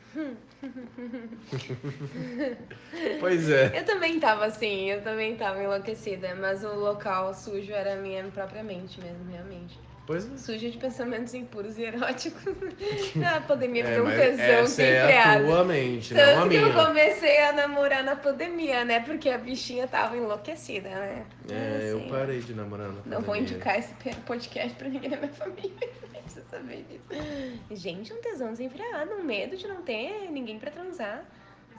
Pois é. Eu também tava assim, eu também tava enlouquecida, mas o local sujo era a minha própria mente mesmo, realmente. Pois é. Suja de pensamentos impuros e eróticos. a pandemia É, deu um tesão é a desenfreado. tua mente, não a Tanto que eu comecei a namorar na pandemia, né? Porque a bichinha tava enlouquecida, né? É, eu Assim, parei de namorar na Não vou pandemia. indicar esse podcast pra ninguém da minha família. Nem precisa saber disso. Gente, um tesão desenfreado, um medo de não ter ninguém pra transar,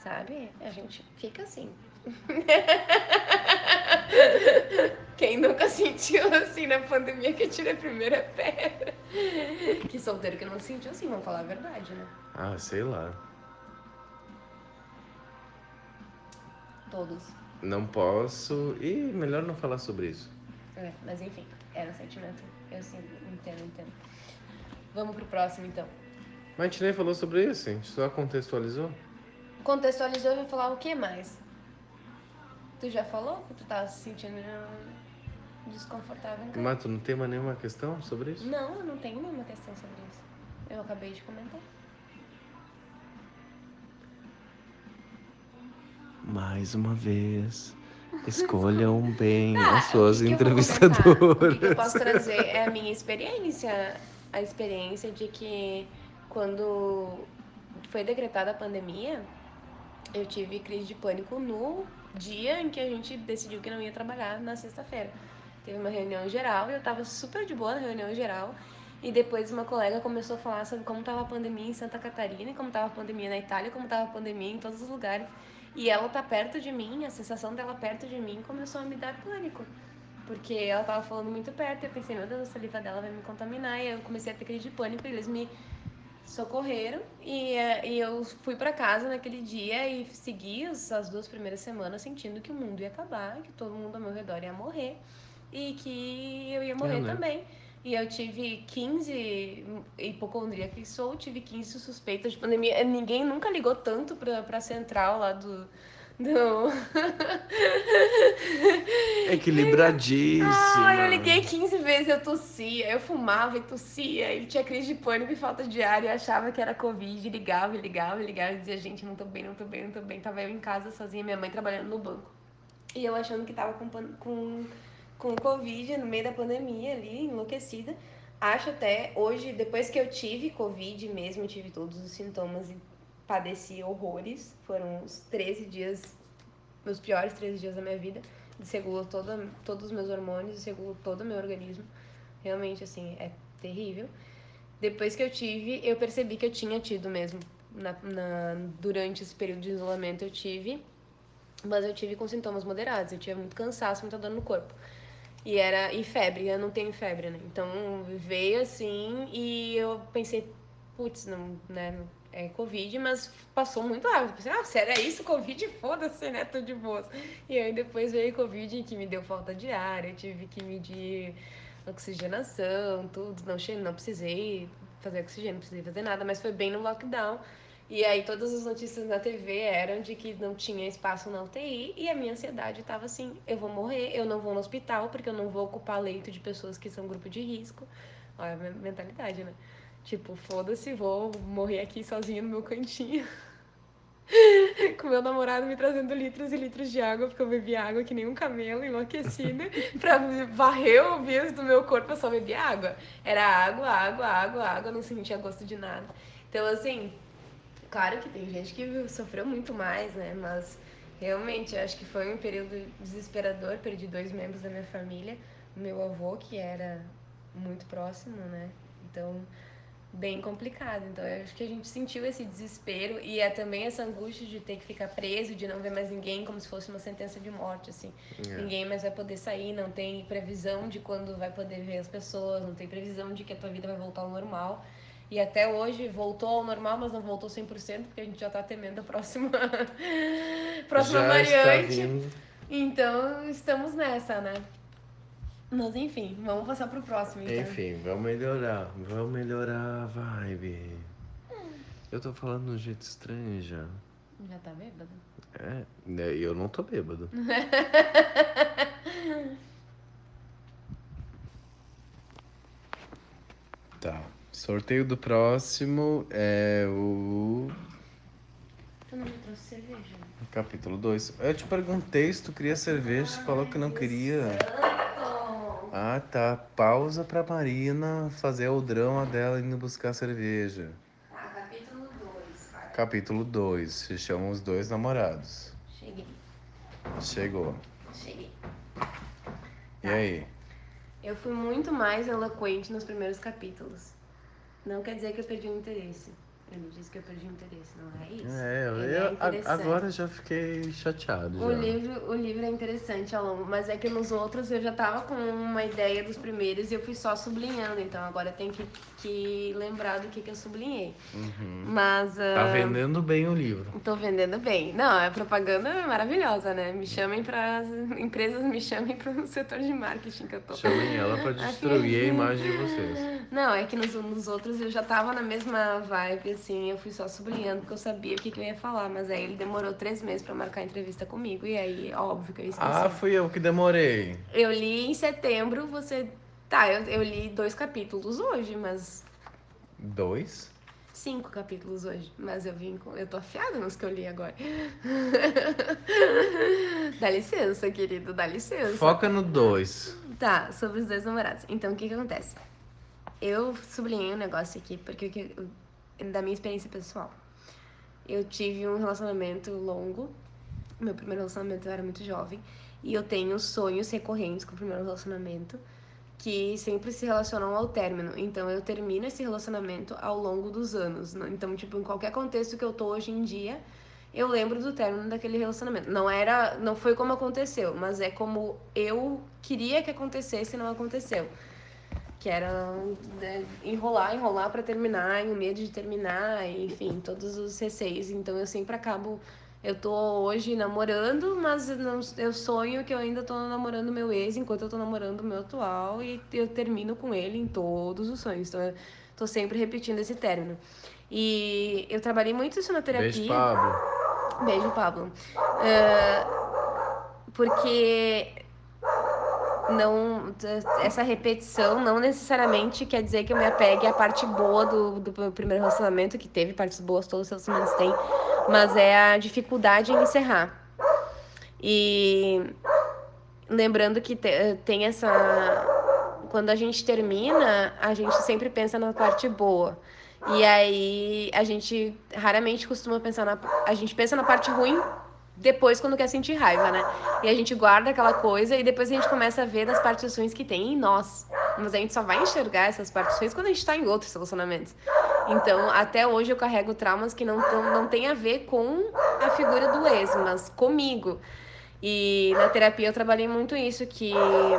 sabe? A gente fica assim. Quem nunca sentiu assim na pandemia que tira a primeira pedra? Que solteiro que não sentiu assim, vamos falar a verdade, né? Ah, sei lá. Todos. Não posso. E melhor não falar sobre isso. É, mas enfim, era um sentimento. Eu sim, entendo, entendo. Vamos pro próximo então. Mas a gente nem falou sobre isso, a gente só contextualizou. Contextualizou, eu vou falar o que mais? Tu já falou que tu tava se sentindo desconfortável em casa? Mas tu não tem mais nenhuma questão sobre isso? Não, eu não tenho nenhuma questão sobre isso. Eu acabei de comentar. Mais uma vez, escolham bem Ah, as suas o que? O entrevistadoras. que que eu posso trazer é a minha experiência. A experiência de que quando foi decretada a pandemia, eu tive crise de pânico no dia em que a gente decidiu que não ia trabalhar na sexta-feira. Teve uma reunião geral e eu tava super de boa na reunião geral. E depois uma colega começou a falar sobre como tava a pandemia em Santa Catarina, como tava a pandemia na Itália, como tava a pandemia em todos os lugares. E ela tá perto de mim, a sensação dela perto de mim começou a me dar pânico. Porque ela tava falando muito perto, eu pensei, meu Deus, a saliva dela vai me contaminar. E eu comecei a ter crise de pânico, e eles me socorreram. E, eh, e eu fui pra casa naquele dia e segui as, as duas primeiras semanas sentindo que o mundo ia acabar, que todo mundo ao meu redor ia morrer. E que eu ia morrer né? também. E eu tive 15 hipocondríaca que sou, tive 15 suspeitas de pandemia. Ninguém nunca ligou tanto pra, pra central lá do. Do... Equilibradíssima. Ah, eu liguei 15 vezes, eu tossia, eu fumava e tossia, e tinha crise de pânico e falta de ar, e eu achava que era Covid, ligava, e ligava, e ligava, e dizia, gente, não tô bem, não tô bem, não tô bem. Tava eu em casa sozinha, minha mãe trabalhando no banco. E eu achando que tava com, com, com Covid no meio da pandemia ali, enlouquecida. Acho até hoje, depois que eu tive Covid mesmo, tive todos os sintomas e padeci horrores. Foram os 13 dias, meus piores 13 dias da minha vida. Desregulou toda, todos os meus hormônios, desregulou todo o meu organismo. Realmente, assim, é terrível. Depois que eu tive, eu percebi que eu tinha tido mesmo. Na, na- durante esse período de isolamento eu tive, mas eu tive com sintomas moderados. Eu tinha muito cansaço, muita dor no corpo. E era e febre, eu não tenho febre, né? Então veio assim e eu pensei, putz, não, né, não- é Covid, mas passou muito rápido. Pensei, ah, sério, é isso? Covid? Foda-se, né? Tô de boas. E aí depois veio Covid que me deu falta de ar, eu tive que medir oxigenação, tudo. Não, não precisei fazer oxigênio, não precisei fazer nada, mas foi bem no lockdown. E aí todas as notícias na TV eram de que não tinha espaço na UTI e a minha ansiedade estava assim, eu vou morrer, eu não vou no hospital porque eu não vou ocupar leito de pessoas que são grupo de risco. Olha a mentalidade, né? Tipo, foda-se, vou morrer aqui sozinha no meu cantinho. Com meu namorado me trazendo litros e litros de água, porque eu bebi água que nem um camelo, enlouquecida. pra varrer o vírus do meu corpo, eu só bebi água. Era água, água, água, água, não sentia gosto de nada. Então, assim, Claro que tem gente que sofreu muito mais, né? Mas realmente acho que foi um período desesperador. Perdi dois membros da minha família. Meu avô, que era muito próximo, né? Então, bem complicado. Então, eu acho que a gente sentiu esse desespero e é também essa angústia de ter que ficar preso, de não ver mais ninguém, como se fosse uma sentença de morte, assim. É. Ninguém mais vai poder sair, não tem previsão de quando vai poder ver as pessoas, não tem previsão de que a tua vida vai voltar ao normal. E até hoje voltou ao normal, mas não voltou 100%, porque a gente já tá temendo a próxima, próxima Já variante. Então, estamos nessa, né? Mas enfim, vamos passar pro próximo, então. Enfim, vamos melhorar. Vamos melhorar a vibe. Eu tô falando de um jeito estranho já. Já tá bêbado? É, né, eu não tô bêbado. Tá. Sorteio do próximo é o Tu não me trouxe cerveja? capítulo 2. Eu te perguntei se tu queria cerveja, tu falou que não queria. Ah, tá. Pausa pra Marina fazer o drama dela indo buscar cerveja. Ah, capítulo 2. Capítulo 2. Se chama Os Dois Namorados. Cheguei, Chegou. cheguei. E aí? Eu fui muito mais eloquente nos primeiros capítulos. Não quer dizer que eu perdi o interesse. Eu não disse que eu perdi o interesse, não é isso. É, eu, é agora já fiquei chateado. O já. livro, o livro é interessante ao longo, mas é que nos outros eu já tava com uma ideia dos primeiros e eu fui só sublinhando, então agora eu tenho que, que lembrar do que, que eu sublinhei. Uhum. Mas. Tá ah, vendendo bem o livro. Tô vendendo bem. Não, é propaganda maravilhosa, né? Me chamem para empresas, me chamem para o setor de marketing que eu tô. Chamem ela pra destruir a imagem de vocês. Não, é que nos, nos outros eu já tava na mesma vibe, assim, eu fui só sublinhando porque eu sabia o que, que eu ia falar, mas aí ele demorou três meses pra marcar a entrevista comigo e aí, óbvio que eu esqueci. Ah, fui eu que demorei. Eu li em setembro, você. Tá, eu, eu li dois capítulos hoje, mas. Dois? Cinco capítulos hoje, mas eu vim com. Eu tô afiada nos que eu li agora. dá licença, querido, dá licença. Foca no dois. Tá, sobre os dois namorados. Então, o que que acontece? Eu sublinhei um negócio aqui, porque o que- da minha experiência pessoal. Eu tive um relacionamento longo. Meu primeiro relacionamento eu era muito jovem. E eu tenho sonhos recorrentes com o primeiro relacionamento que sempre se relacionam ao término. Então, eu termino esse relacionamento ao longo dos anos. né? Então, tipo, em qualquer contexto que eu tô hoje em dia, eu lembro do término daquele relacionamento. Não era, não foi como aconteceu, mas é como eu queria que acontecesse e não aconteceu. Que era né, enrolar, enrolar pra terminar, e o medo de terminar, enfim, todos os receios. Então eu sempre acabo Eu tô hoje namorando, mas eu, não- eu sonho que eu ainda tô namorando meu ex enquanto eu tô namorando o meu atual e eu termino com ele em todos os sonhos. Então eu tô sempre repetindo esse término. E eu trabalhei muito isso na terapia. Beijo, Pablo. Beijo, Pablo. É, porque não essa repetição não necessariamente quer dizer que eu me apegue à parte boa do, do primeiro relacionamento, que teve partes boas, todos os relacionamentos têm, mas é a dificuldade em encerrar. E lembrando que te- tem essa. Quando a gente termina, a gente sempre pensa na parte boa. E aí a gente raramente costuma pensar na. A gente pensa na parte ruim depois quando quer sentir raiva, né? E a gente guarda aquela coisa e depois a gente começa a ver das partes ruins que tem em nós. Mas a gente só vai enxergar essas partes ruins quando a gente tá em outros relacionamentos. Então, até hoje eu carrego traumas que não, tão, não tem a ver com a figura do ex, mas comigo. E na terapia eu trabalhei muito isso, que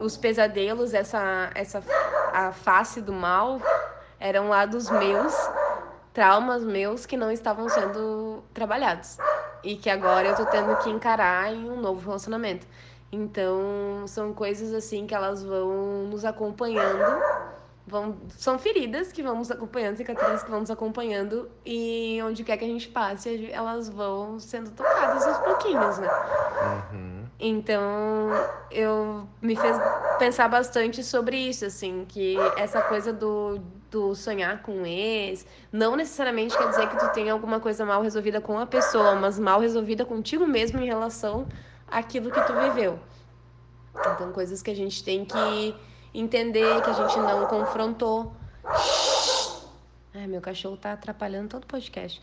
os pesadelos, essa, essa a face do mal, eram lados meus, traumas meus que não estavam sendo trabalhados. E que agora eu tô tendo que encarar em um novo relacionamento. Então, são coisas assim que elas vão nos acompanhando. Vão, são feridas que vão nos acompanhando, cicatrizes que vão nos acompanhando. E onde quer que a gente passe, elas vão sendo tocadas aos pouquinhos, né? Uhum. Então, eu me fez pensar bastante sobre isso, assim, que essa coisa do, do sonhar com um ex, não necessariamente quer dizer que tu tenha alguma coisa mal resolvida com a pessoa, mas mal resolvida contigo mesmo em relação àquilo que tu viveu. Então, coisas que a gente tem que entender, que a gente não confrontou. Ai, meu cachorro tá atrapalhando todo o podcast.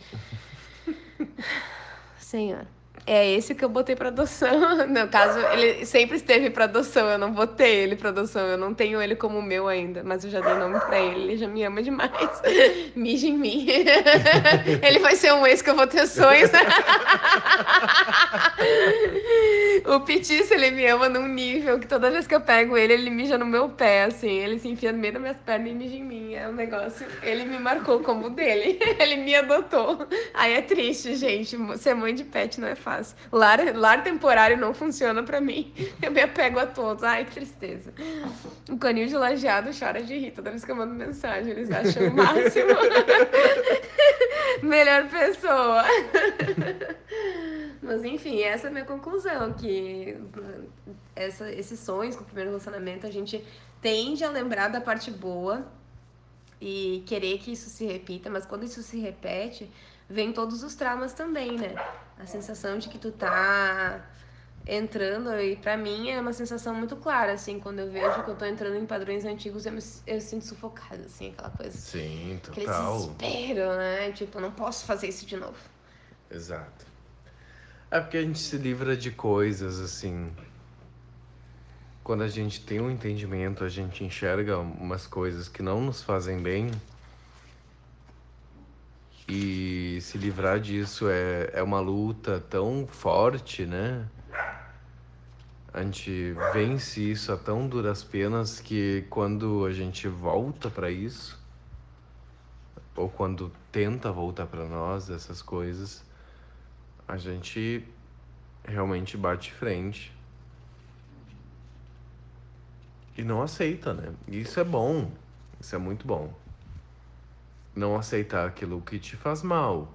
Senhor. É esse que eu botei pra adoção. No caso, ele sempre esteve pra adoção. Eu não botei ele pra adoção. Eu não tenho ele como meu ainda. Mas eu já dei nome pra ele. Ele já me ama demais. Mija em mim. Ele vai ser um ex que eu vou ter sonhos. O Petiço, ele me ama num nível que toda vez que eu pego ele, ele mija no meu pé, assim. Ele se enfia no meio das minhas pernas e mija em mim. É um negócio. Ele me marcou como dele. Ele me adotou. Aí é triste, gente. Ser mãe de pet não é fácil. Lar, lar temporário não funciona pra mim. Eu me apego a todos. Ai, que tristeza. O canil de lajeado chora de rir toda vez que eu mando mensagem. Eles acham o máximo. Melhor pessoa. Mas enfim, essa é a minha conclusão, que essa, esses sonhos com o primeiro relacionamento, a gente tende a lembrar da parte boa e querer que isso se repita, mas quando isso se repete, vem todos os traumas também, né? A sensação de que tu tá entrando, e pra mim é uma sensação muito clara, assim, quando eu vejo que eu tô entrando em padrões antigos, eu me eu sinto sufocada, assim, aquela coisa. Sim, Aquele total. desespero, né? Tipo, eu não posso fazer isso de novo. Exato. É porque a gente se livra de coisas assim. Quando a gente tem um entendimento, a gente enxerga umas coisas que não nos fazem bem. E se livrar disso é, é uma luta tão forte, né? A gente vence isso a tão duras penas que quando a gente volta para isso, ou quando tenta voltar para nós essas coisas, a gente realmente bate frente e não aceita, né? Isso é bom, isso é muito bom. Não aceitar aquilo que te faz mal.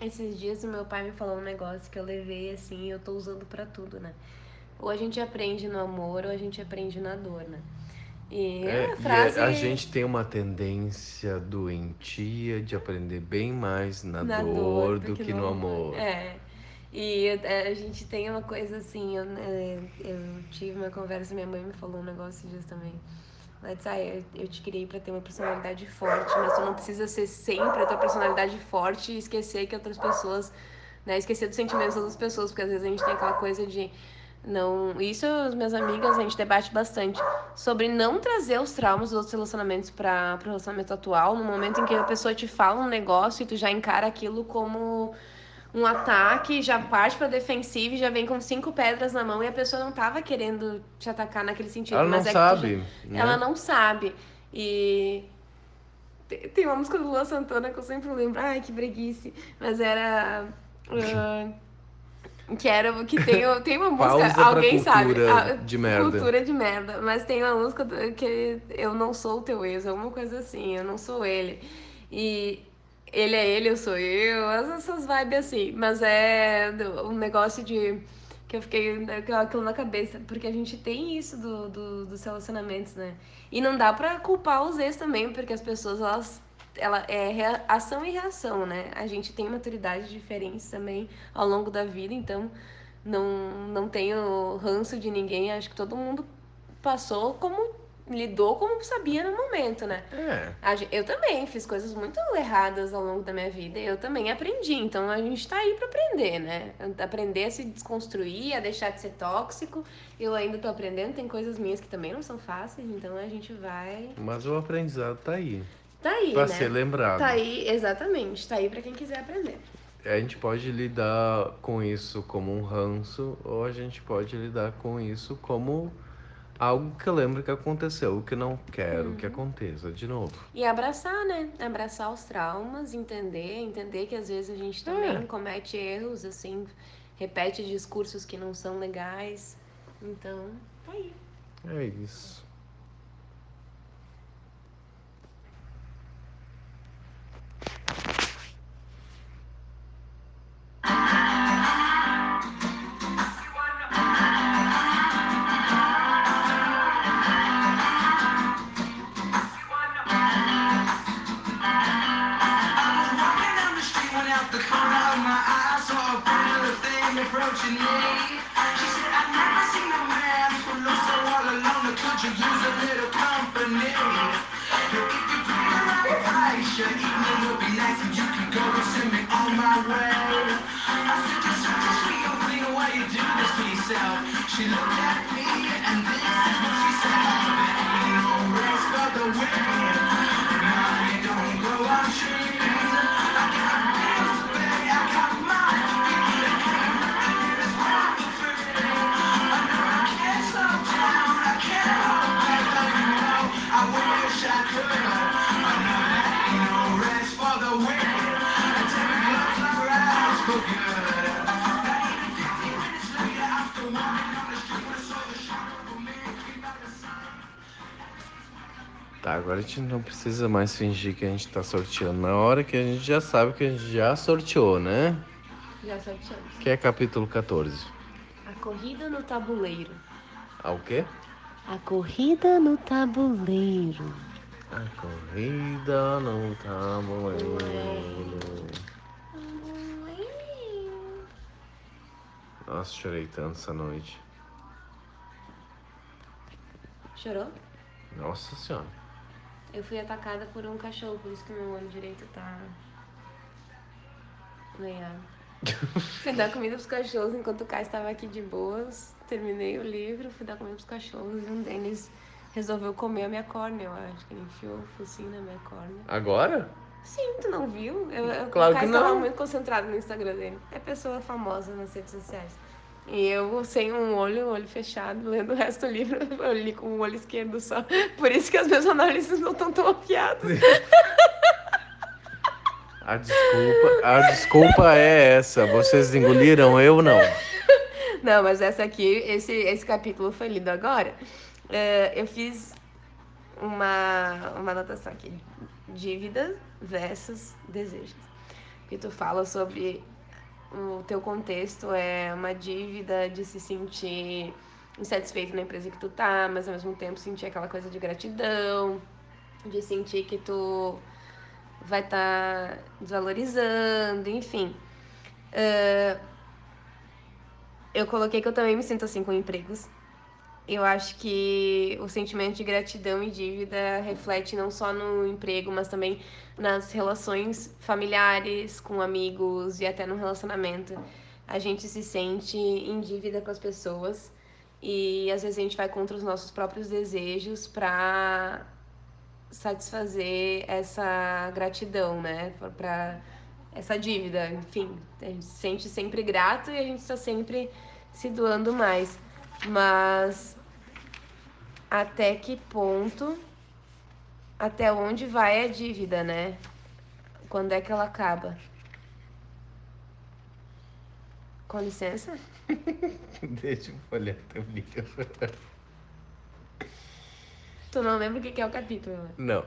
Esses dias o meu pai me falou um negócio que eu levei assim e eu tô usando pra tudo, né? Ou a gente aprende no amor ou a gente aprende na dor, né? E É, a e a- frase a, gente tem uma tendência doentia de aprender bem mais na, na dor, do que que no amor. É. E é, a gente tem uma coisa assim, eu, eu tive uma conversa, minha mãe me falou um negócio disso também. Ela disse, ah, eu, te criei pra ter uma personalidade forte, mas tu não precisa ser sempre a tua personalidade forte e esquecer que outras pessoas, né, esquecer dos sentimentos das outras pessoas, porque às vezes a gente tem aquela coisa de não, isso as minhas amigas a gente debate bastante sobre não trazer os traumas dos outros relacionamentos para o relacionamento atual, no momento em que a pessoa te fala um negócio e tu já encara aquilo como um ataque, já parte pra defensiva e já vem com cinco pedras na mão e a pessoa não tava querendo te atacar naquele sentido. Ela não é que tu já- sabe. né? ela não sabe. E Tem, uma música do Luan Santana que eu sempre lembro. Ai, que breguice. Mas era. ah, que era. Que tem, tem uma música. Alguém sabe. cultura de merda. Cultura de merda. Mas tem uma música que eu não sou o teu ex, alguma coisa assim. Eu não sou ele. E. Ele é ele, eu sou eu, essas vibes assim. Mas é um negócio de. Que eu fiquei né, com aquilo na cabeça. Porque a gente tem isso do, do- dos relacionamentos, né? E não dá pra culpar os ex também, porque as pessoas, elas. Ela é ação e reação, né? A gente tem maturidades diferentes também ao longo da vida, então não, não tenho ranço de ninguém. Acho que todo mundo passou como. Lidou como sabia no momento, né? É. Eu também fiz coisas muito erradas ao longo da minha vida e eu também aprendi. Então a gente tá aí pra aprender, né? Aprender a se desconstruir, a deixar de ser tóxico. Eu ainda tô aprendendo, tem coisas minhas que também não são fáceis, então a gente vai. Mas o aprendizado tá aí. Tá aí, Pra né? ser lembrado. Tá aí, exatamente. Tá aí pra quem quiser aprender. A gente pode lidar com isso como um ranço, ou a gente pode lidar com isso como algo que eu lembro que aconteceu, que não quero Uhum. que aconteça de novo. E abraçar, né? Abraçar os traumas, entender, entender que às vezes a gente também É. comete erros, assim, repete discursos que não são legais. Então, tá aí. É isso. She said, I've never seen a man so all alone. Could you use a little company? If you and you can go and send me on my way. I said, just, thing, why you do this to yourself? She looked at me, Tá, agora a gente não precisa mais fingir que a gente tá sorteando. Na hora que a gente já sabe que a gente já sorteou, né? Já sorteamos. Que é capítulo 14. A corrida no tabuleiro. Ah, o quê? A corrida no tabuleiro. A corrida tá tabuleiro. Nossa, chorei tanto essa noite. Chorou? Nossa senhora. Eu fui atacada por um cachorro, por isso que meu olho direito tá. Lenhado. fui dar comida pros cachorros enquanto o Kai estava aqui de boas. Terminei o livro, fui dar comida pros cachorros e um deles resolveu comer a minha córnea, eu acho que ele enfiou o focinho na minha córnea. Agora? Sim, tu não viu? Eu, eu, Claro o Kai que estava muito concentrado no Instagram dele. É pessoa famosa nas redes sociais. E eu, sem um olho, olho fechado, lendo o resto do livro, eu li com o olho esquerdo só. Por isso que as minhas análises não estão tão afiadas. A desculpa, a desculpa é essa. Vocês engoliram, eu não. Não, mas essa aqui, esse, esse capítulo foi lido agora. É, eu fiz uma, uma anotação aqui. Dívidas versus desejos. Que tu fala sobre o teu contexto é uma dívida de se sentir insatisfeito na empresa que tu tá, mas ao mesmo tempo sentir aquela coisa de gratidão, de sentir que tu vai estar desvalorizando, enfim. É, eu coloquei que eu também me sinto assim com empregos. Eu acho que o sentimento de gratidão e dívida reflete não só no emprego, mas também nas relações familiares, com amigos e até no relacionamento. A gente se sente em dívida com as pessoas e às vezes a gente vai contra os nossos próprios desejos para satisfazer essa gratidão, né? Para essa dívida, enfim, a gente se sente sempre grato e a gente está sempre se doando mais. Mas até que ponto Até onde vai a dívida, né? Quando é que ela acaba? Com licença? Deixa eu olhar teu livro. Tu não lembra o que que é o capítulo, né? Não.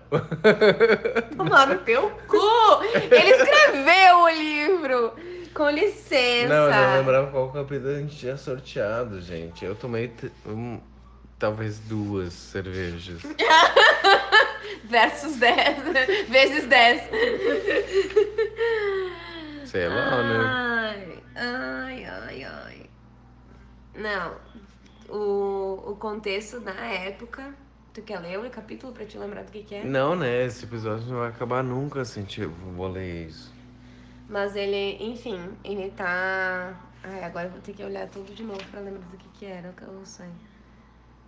Tomar no teu cu! Ele escreveu o livro! Com licença! Não, eu não lembrava qual capítulo a gente tinha sorteado, gente. Eu tomei um, talvez duas cervejas. Versus 10. Vezes 10. Sei lá, né? Ai, ai, ai, ai. Não. O, o contexto na época. Tu quer ler o capítulo pra te lembrar do que, que é? Não, né? Esse episódio não vai acabar nunca assim, tipo, vou ler isso. Mas ele, enfim, ele tá. Ai, agora eu vou ter que olhar tudo de novo pra lembrar do que, que era que eu sei.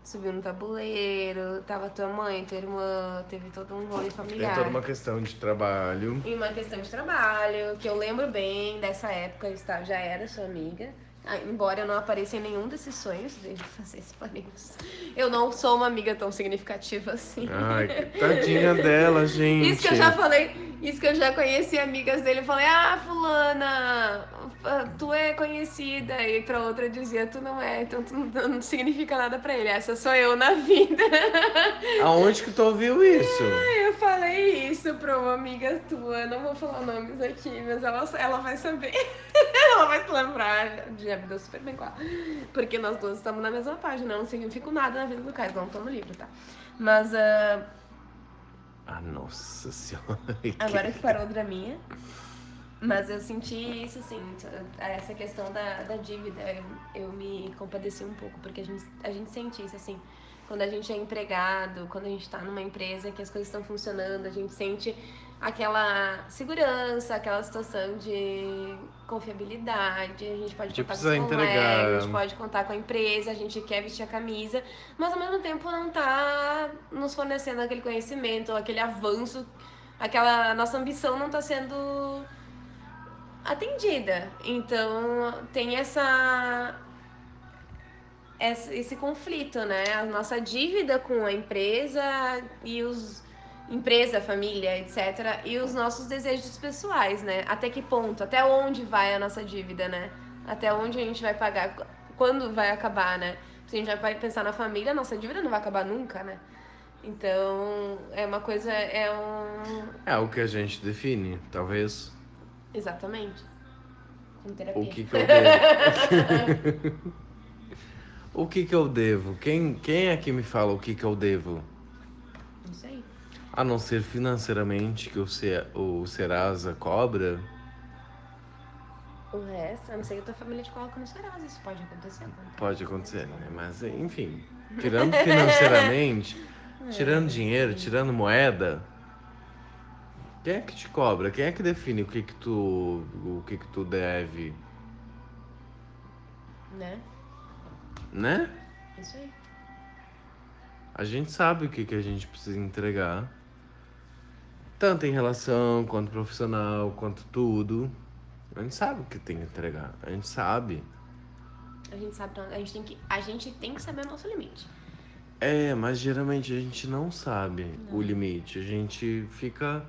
Subiu no tabuleiro, tava tua mãe, tua irmã, teve todo um rolê Tem familiar. toda uma questão de trabalho. E uma questão de trabalho, que eu lembro bem dessa época, eu já era sua amiga. Ah, embora eu não apareça em nenhum desses sonhos, eu fazer esse parênteses. Eu não sou uma amiga tão significativa assim. Ai, que tadinha dela, gente. Isso que eu já falei, isso que eu já conheci amigas dele, eu falei, ah, fulana, tu é conhecida, e pra outra dizia, tu não é, então tu não, não significa nada pra ele, essa sou eu na vida. Aonde que tu ouviu isso? Eu falei isso pra uma amiga tua, não vou falar nomes aqui, mas ela, ela vai saber. ela vai se lembrar. Já me deu super bem com ela. Porque nós duas estamos na mesma página, não significa nada na vida do Caio, não tô no livro, tá? Mas ah, Ah, nossa senhora. agora que parou o draminha. Mas eu senti isso, assim, essa questão da, da dívida, eu, eu me compadeci um pouco, porque a gente, a gente sente isso, assim, quando a gente é empregado, quando a gente tá numa empresa que as coisas estão funcionando, a gente sente aquela segurança, aquela situação de confiabilidade, a gente pode De contar com colegas, a gente pode contar com a empresa, a gente quer vestir a camisa, mas ao mesmo tempo não tá nos fornecendo aquele conhecimento, aquele avanço, aquela nossa ambição não tá sendo atendida. Então tem essa esse conflito, né? A nossa dívida com a empresa e os empresa, família, etc. E os nossos desejos pessoais, né? Até que ponto? Até onde vai a nossa dívida, né? Até onde a gente vai pagar? Quando vai acabar, né? Se a gente vai pensar na família, nossa dívida não vai acabar nunca, né? Então, é uma coisa, é um... É o que a gente define, talvez. Exatamente. Com terapia. O que que eu devo? o que que eu devo? Quem, quem é que me fala o que que eu devo? Isso aí. A não ser financeiramente que o, Ce- o Serasa cobra? O resto, a não ser que a tua família te coloque no Serasa, isso pode acontecer. acontece. Pode acontecer, né? Mas, enfim, tirando financeiramente, tirando dinheiro, tirando moeda, quem é que te cobra? Quem é que define o que que tu, o que que tu deve, Né? né? Isso aí. A gente sabe o que que a gente precisa entregar, tanto em relação quanto profissional, quanto tudo. A gente sabe o que tem que entregar. A gente sabe. A gente sabe, a gente tem que, a gente tem que saber o nosso limite. É, mas geralmente a gente não sabe o limite. A gente fica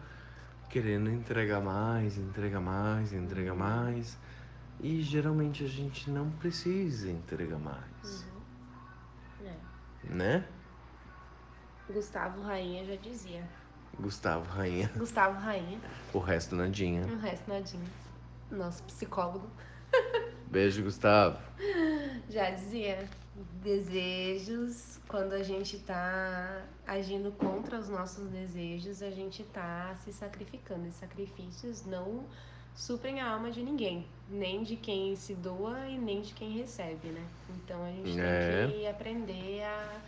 querendo entregar mais, entregar mais, entregar mais. E geralmente a gente não precisa entregar mais, É. né? Gustavo Rainha já dizia. Gustavo Rainha, Gustavo Rainha, o resto nadinha. o resto nadinho. Nosso psicólogo Beijo, Gustavo. já dizia. Desejos, quando a gente tá agindo contra os nossos desejos, a gente tá se sacrificando. E sacrifícios não suprem a alma de ninguém, nem de quem se doa e nem de quem recebe, né? Então a gente É. tem que aprender a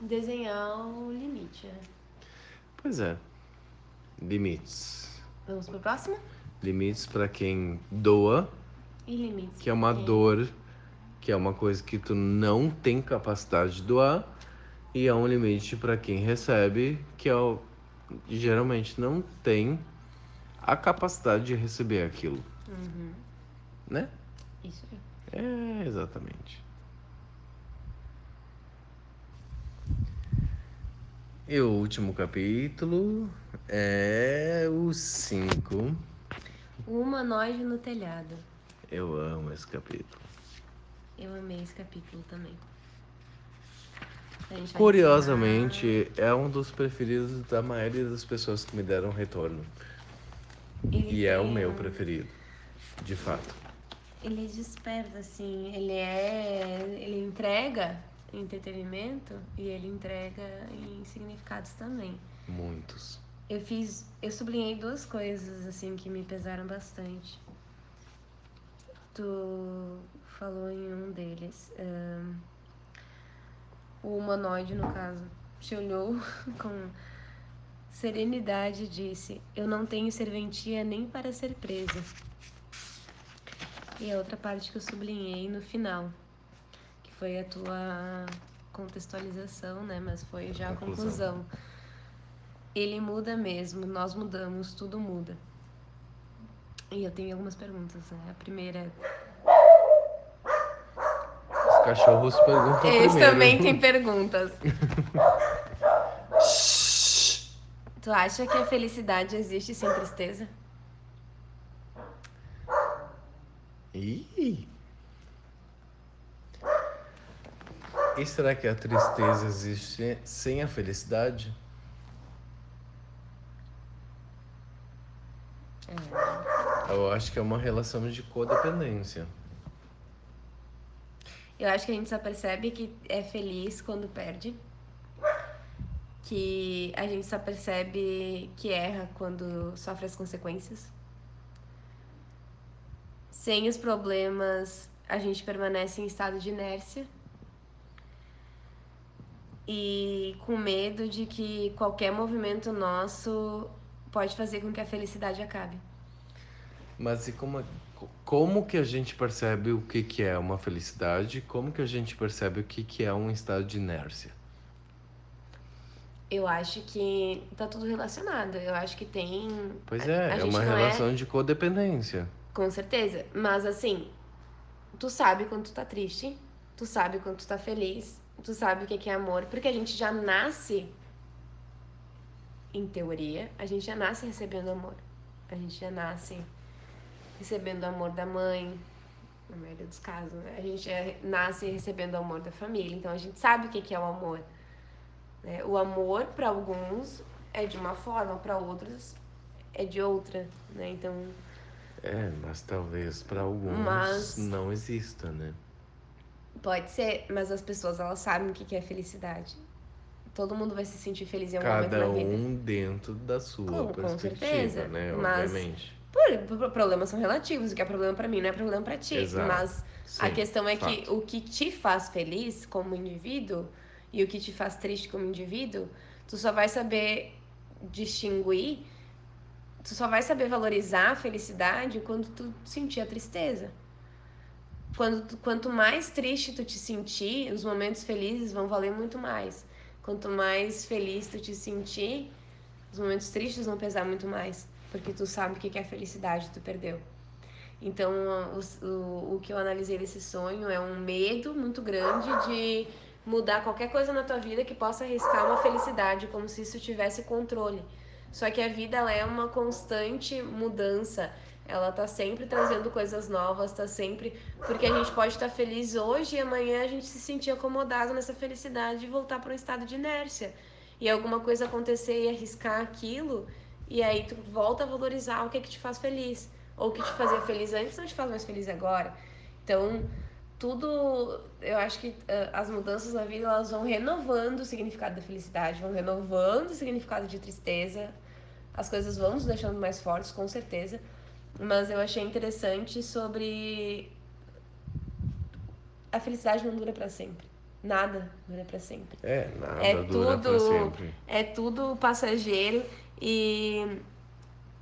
desenhar o limite, né? Pois é. Limites. Vamos pro próximo? Limites pra quem doa, E limites. que é uma quem- dor, que é uma coisa que tu não tem capacidade de doar, e é um limite pra quem recebe, que é o geralmente não tem a capacidade de receber aquilo, Uhum. né? Isso aí. É, exatamente. E o último capítulo é o 5. O humanoide no telhado. Eu amo esse capítulo. Eu amei esse capítulo também. Curiosamente, é um dos preferidos da maioria das pessoas que me deram retorno. Ele E é o meu preferido, de fato. Ele desperta, assim, ele é. Ele entrega entretenimento e ele entrega em significados também. Muitos. Eu fiz. Eu sublinhei duas coisas, assim, que me pesaram bastante. Tu falou em um deles. ahn, o humanoide, no caso, te olhou com serenidade e disse: Eu não tenho serventia nem para ser presa. E a outra parte que eu sublinhei no final, que foi a tua contextualização, né? Mas foi já a Conclusão. conclusão. Ele muda mesmo, nós mudamos, tudo muda. E eu tenho algumas perguntas, né? A primeira é. Os cachorros perguntam Eles primeiro. também têm perguntas. tu acha que a felicidade existe sem tristeza? Ih! E será que a tristeza existe sem a felicidade? Eu acho que é uma relação de codependência. Eu acho que a gente só percebe que é feliz quando perde. Que a gente só percebe que erra quando sofre as consequências. Sem os problemas, a gente permanece em estado de inércia. E com medo de que qualquer movimento nosso pode fazer com que a felicidade acabe. Mas e como, como que a gente percebe o que, que é uma felicidade? Como que a gente percebe o que, que é um estado de inércia? Eu acho que tá tudo relacionado. Eu acho que tem. Pois é, a é uma não relação de codependência. Com certeza. Mas assim, tu sabe quando tu tá triste, tu sabe quando tu tá feliz, tu sabe o que que é amor, porque a gente já nasce, em teoria, a gente já nasce recebendo amor. A gente já nasce recebendo o amor da mãe, na maioria dos casos, né? A gente já nasce recebendo o amor da família, então a gente sabe o que que é o amor. né? O amor, para alguns, é de uma forma, para outros, é de outra, né? Então, É, mas talvez para alguns Mas- não exista, né? Pode ser, mas as pessoas elas sabem o que é felicidade. Todo mundo vai se sentir feliz em algum Cada momento na vida. um dentro da sua Com- com perspectiva, certeza, né? mas- Obviamente. Problemas são relativos, o que é problema pra mim não é problema pra ti. Exato. Mas a Sim, questão é que fato. o que te faz feliz como indivíduo e o que te faz triste como indivíduo, tu só vai saber distinguir, tu só vai saber valorizar a felicidade quando tu sentir a tristeza. Quando tu- quanto mais triste tu te sentir, os momentos felizes vão valer muito mais. Quanto mais feliz tu te sentir, os momentos tristes vão pesar muito mais. Porque tu sabe o que é felicidade, tu perdeu. Então, o, o, o que eu analisei desse sonho é um medo muito grande de mudar qualquer coisa na tua vida que possa arriscar uma felicidade, como se isso tivesse controle. Só que a vida ela é uma constante mudança. Ela tá sempre trazendo coisas novas, tá sempre. Porque a gente pode estar feliz hoje e amanhã a gente se sentir acomodado nessa felicidade e voltar para um estado de inércia. E alguma coisa acontecer e arriscar aquilo, e aí tu volta a valorizar o que, que te faz feliz. Ou o que te fazia feliz antes não te faz mais feliz agora. Então, tudo. Eu acho que ah, as mudanças na vida elas vão renovando o significado da felicidade, vão renovando o significado de tristeza. As coisas vão nos deixando mais fortes, com certeza. Mas eu achei interessante sobre. A felicidade não dura pra sempre. Nada dura pra sempre. É, nada É dura pra tudo- sempre. É tudo passageiro e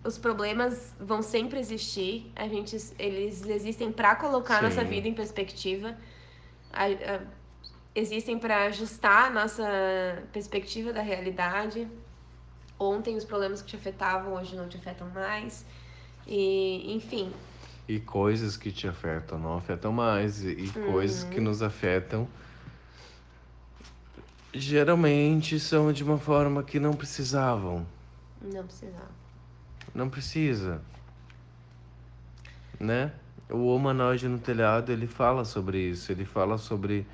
os problemas vão sempre existir. A gente, eles existem para colocar Sim. nossa vida em perspectiva. A- a- existem para ajustar a nossa perspectiva da realidade. Ontem os problemas que te afetavam hoje não te afetam mais. E, enfim, E coisas que te afetam não afetam mais. E Uhum. coisas que nos afetam Geralmente são de uma forma que não precisavam. Não precisava. Não precisa. Né? O humanoide no telhado, ele fala sobre isso. Ele fala sobre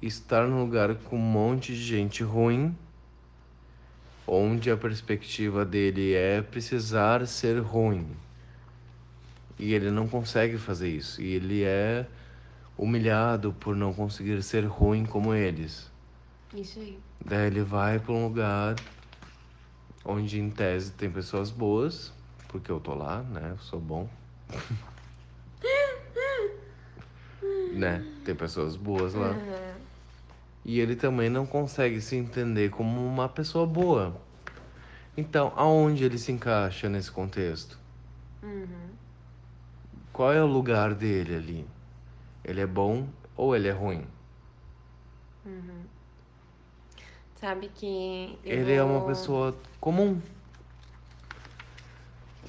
estar num lugar com um monte de gente ruim, onde a perspectiva dele é precisar ser ruim. E ele não consegue fazer isso. E ele é humilhado por não conseguir ser ruim como eles. Isso aí. Daí ele vai para um lugar onde em tese tem pessoas boas, porque eu tô lá, né? Eu sou bom. né? Tem pessoas boas lá. Aham. E ele também não consegue se entender como uma pessoa boa. Então, aonde ele se encaixa nesse contexto? Uhum. Qual é o lugar dele ali? Ele é bom ou ele é ruim? Sabe que. Ele é uma vou- pessoa comum.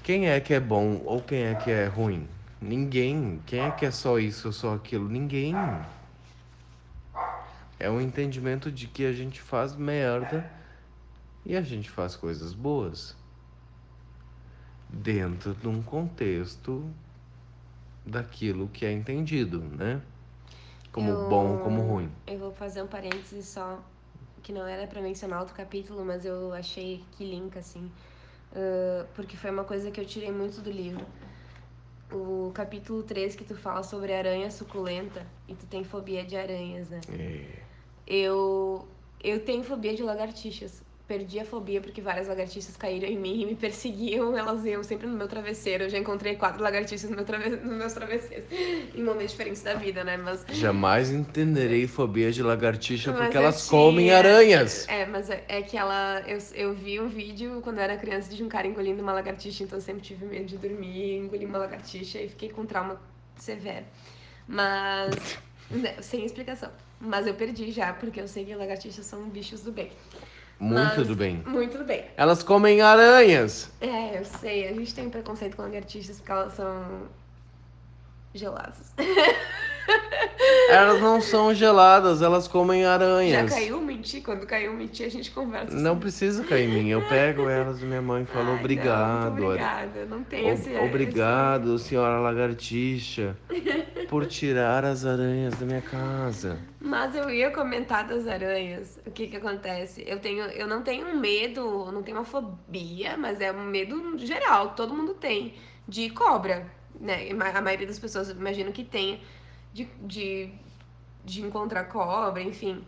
Quem é que é bom ou quem é que é ruim? Ninguém. Quem é que é só isso ou só aquilo? Ninguém. É um entendimento de que a gente faz merda e a gente faz coisas boas. Dentro de um contexto daquilo que é entendido, né? Como Eu- bom, como ruim. Eu vou fazer um parênteses só, que não era pra mencionar outro capítulo, mas eu achei que linka, assim. ah, porque foi uma coisa que eu tirei muito do livro. O capítulo 3 que tu fala sobre aranha suculenta e tu tem fobia de aranhas, né? É. Eu, eu tenho fobia de lagartixas. Perdi a fobia porque várias lagartixas caíram em mim e me perseguiam. Elas iam sempre no meu travesseiro. Eu já encontrei quatro lagartixas no meu trave... nos meus travesseiros. Em momentos diferentes da vida, né? Mas Jamais entenderei fobia de lagartixa Mas porque elas comem tinha- aranhas. É, mas é, é que ela. Eu, eu vi um vídeo quando eu era criança de um cara engolindo uma lagartixa, então eu sempre tive medo de dormir, engoli uma lagartixa e fiquei com trauma severo. Mas. né, sem explicação. Mas eu perdi já, porque eu sei que lagartixas são bichos do bem. Muito do bem. Muito do bem. Elas comem aranhas. É, eu sei. A gente tem preconceito com lagartixas porque elas são. geladas. Elas não são geladas, elas comem Já aranhas. caiu o menti? Quando caiu o menti, a gente conversa. Não precisa cair em mim. Eu pego elas e minha mãe fala Ai, não, obrigado. muito obrigada. Não tem esse. Obrigado, senhora lagartixa, por tirar as aranhas da minha casa. Mas eu ia comentar das aranhas. O que que acontece? Eu tenho, eu não tenho um medo, não tenho uma fobia, mas é um medo geral, todo mundo tem de cobra, né? A maioria das pessoas imagino que tenha de, de, de encontrar cobra, enfim.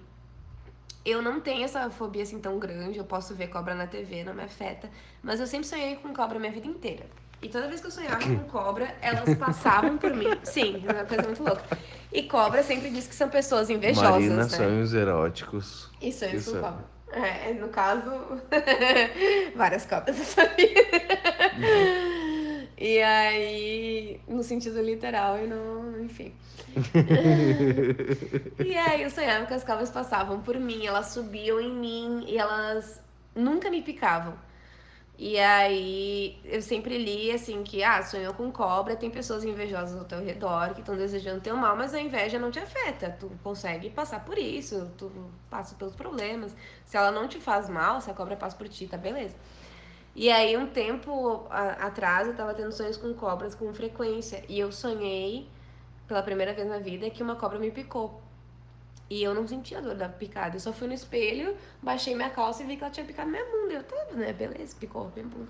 Eu não tenho essa fobia assim tão grande, eu posso ver cobra na TV, não me afeta, mas eu sempre sonhei com cobra a minha vida inteira. E toda vez que eu sonhava com cobra, elas passavam por mim. Sim, é uma coisa muito louca. E cobra sempre diz que são pessoas invejosas, Marina, né? sonhos eróticos. E sonhos Isso com é- cobra. É, no caso, várias cobras nessa vida. E aí, no sentido literal e no. Enfim. e aí eu sonhava que as cobras passavam por mim, elas subiam em mim e elas nunca me picavam. E aí eu sempre li assim que, ah, sonhou com cobra, tem pessoas invejosas ao teu redor que estão desejando teu mal, mas a inveja não te afeta. Tu consegue passar por isso, tu passa pelos problemas. Se ela não te faz mal, se a cobra passa por ti, tá beleza. E aí, um tempo atrás, eu tava tendo sonhos com cobras com frequência. E eu sonhei, pela primeira vez na vida, que uma cobra me picou. E eu não sentia dor da picada. Eu só fui no espelho, baixei minha calça e vi que ela tinha picado minha bunda. Eu tava, né? Beleza, picou minha bunda.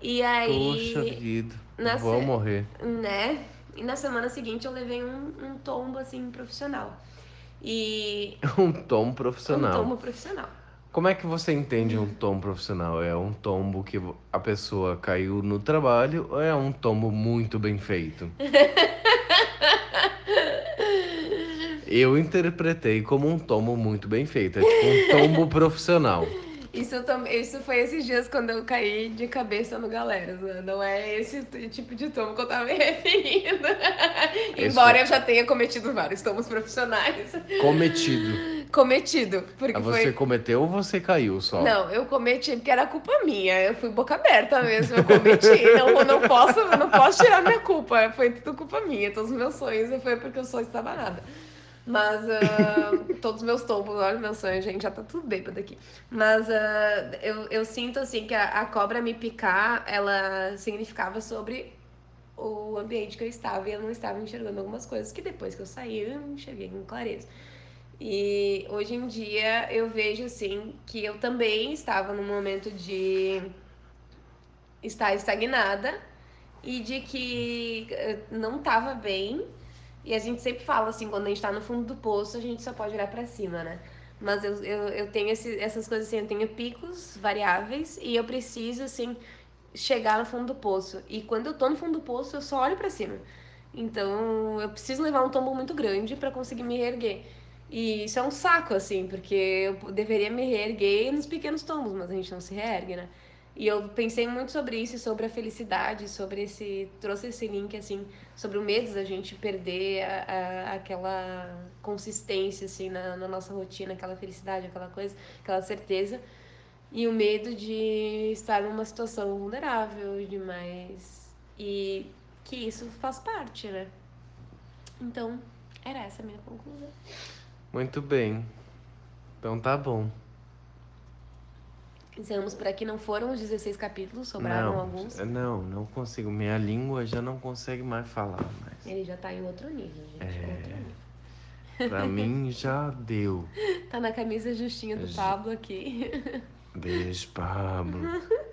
E aí, Poxa vida, vou se- morrer. né? E na semana seguinte eu levei um, um tombo, assim, profissional. E. Um tom Um profissional. tombo profissional. Como é que você entende um tombo profissional? É um tombo que a pessoa caiu no trabalho ou é um tombo muito bem feito? Eu interpretei como um tombo muito bem feito. É tipo um tombo profissional. Isso, eu tam- isso foi esses dias quando eu caí de cabeça no Galeras, né? Não é esse tipo de tombo que eu tava me referindo. Embora eu já tenha cometido vários tombos profissionais. Cometido. Cometido. Porque Você foi. cometeu ou você caiu só? Não, eu cometi porque era culpa minha. Eu fui boca aberta mesmo, eu cometi. não, eu não posso, eu não posso tirar minha culpa. Foi tudo culpa minha. Todos os meus sonhos foi porque o sonho estava nada. Mas ah, todos os meus tombos, olha o meu sonho, gente, já tá tudo bêbado aqui. Mas ah, eu, eu sinto assim que a, a cobra me picar, ela significava sobre o ambiente que eu estava e eu não estava enxergando algumas coisas que depois que eu saí eu enxerguei com clareza. E hoje em dia eu vejo assim que eu também estava num momento de estar estagnada e de que eh, não estava bem. E a gente sempre fala assim, quando a gente tá no fundo do poço, a gente só pode olhar pra cima, né? Mas eu, eu, eu tenho esse- essas coisas assim, eu tenho picos variáveis e eu preciso, assim, chegar no fundo do poço. E quando eu tô no fundo do poço, eu só olho pra cima. Então, eu preciso levar um tombo muito grande pra conseguir me reerguer. E isso é um saco, assim, porque eu deveria me reerguer nos pequenos tombos, mas a gente não se reergue, né? E eu pensei muito sobre isso, sobre a felicidade, sobre esse. trouxe esse link, assim, sobre o medo da gente perder a, a- aquela consistência, assim, na, na nossa rotina, aquela felicidade, aquela coisa, aquela certeza. E o medo de estar numa situação vulnerável demais. E que isso faz parte, né? Então, era essa a minha conclusão. Muito bem. Então tá bom. Encerramos por aqui, não foram os 16 capítulos, sobraram não, alguns. não, não consigo. Minha língua já não consegue mais falar. Mas Ele já tá em outro nível, gente. É. Outro nível. pra mim já deu. Tá na camisa justinha do Já. Pablo aqui. Beijo, Pablo.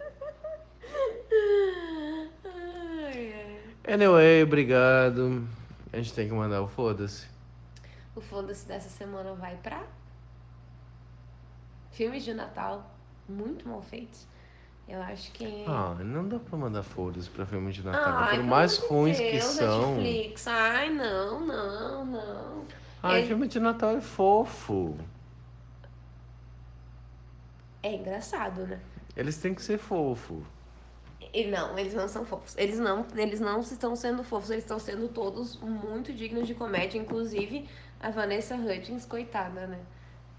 Anyway, obrigado. A gente tem que mandar o foda-se. O foda-se dessa semana vai pra filmes de Natal muito mal feitos. Eu acho que. Ah, não dá pra mandar foda-se pra filme de Natal. Ai, Por mais ruins que Deus, são. Netflix. Ai, não, não, não. Ai, Ele- filme de Natal é fofo. É engraçado, né? Eles têm que ser fofo. E não, eles não são fofos. Eles não, eles não estão sendo fofos, eles estão sendo todos muito dignos de comédia, inclusive a Vanessa Hudgens, coitada, né?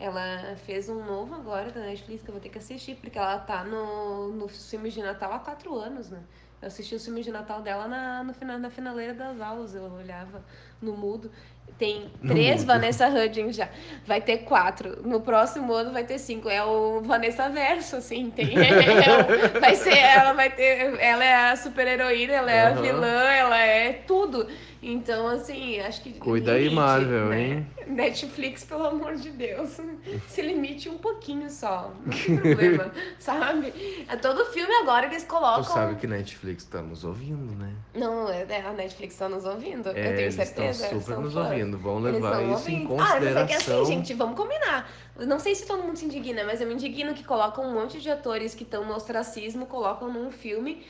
Ela fez um novo agora da Netflix que eu vou ter que assistir, porque ela tá no, nos filmes de Natal há quatro anos, né? Eu assisti os filmes de Natal dela na, no final, na finaleira das aulas, eu olhava no mudo. Tem três. Vanessa Hudgens já. Vai ter quatro. No próximo ano vai ter cinco. É o Vanessa Verso, assim, tem. é vai ser, ela vai ter. Ela é a super heroína, ela é a Aham. vilã, ela é tudo. Então, assim, acho que. Cuida aí, limite, Marvel, né? hein? Netflix, pelo amor de Deus. Se limite um pouquinho só. Não tem problema, sabe? A todo filme agora eles colocam. Tu sabe que Netflix tá nos ouvindo, né? Não, é, é, a Netflix tá nos ouvindo. É, eu tenho certeza. Super nos fãs. ouvindo. Vão levar isso em ouvindo. Ah, mas é que consideração. assim, gente, vamos combinar. Não sei se todo mundo se indigna, mas eu me indigno que colocam um monte de atores que estão no ostracismo, colocam num filme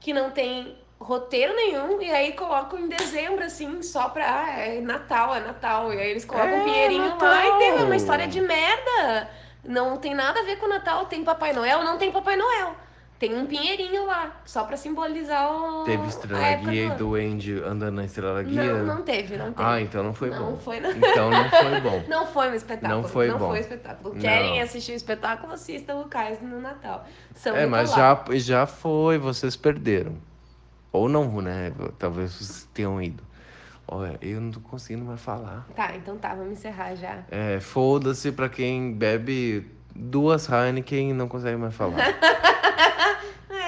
que não tem roteiro nenhum, e aí colocam em dezembro, assim, só pra. Ah, é Natal, é Natal. E aí eles colocam É um pinheirinho lá Natal. e tem uma história de merda. Não tem nada a ver com o Natal. Tem Papai Noel, não tem Papai Noel. Tem um pinheirinho lá, só pra simbolizar o. Teve a Estrela época Guia do e ano. do Andy andando na Estrela Guia? Não, não teve, não teve. Ah, então não foi Não bom. foi, não. Então não foi bom. Não foi um espetáculo. Não foi não bom. foi um espetáculo. Querem Não. assistir o espetáculo, assistam o Cais no Natal. São É, mas Nicolau. já, já foi, vocês perderam. Ou não, né? Talvez vocês tenham ido. Olha, eu não tô conseguindo mais falar. Tá, então tá, vamos encerrar já. É, foda-se pra quem bebe duas Heineken e não consegue mais falar.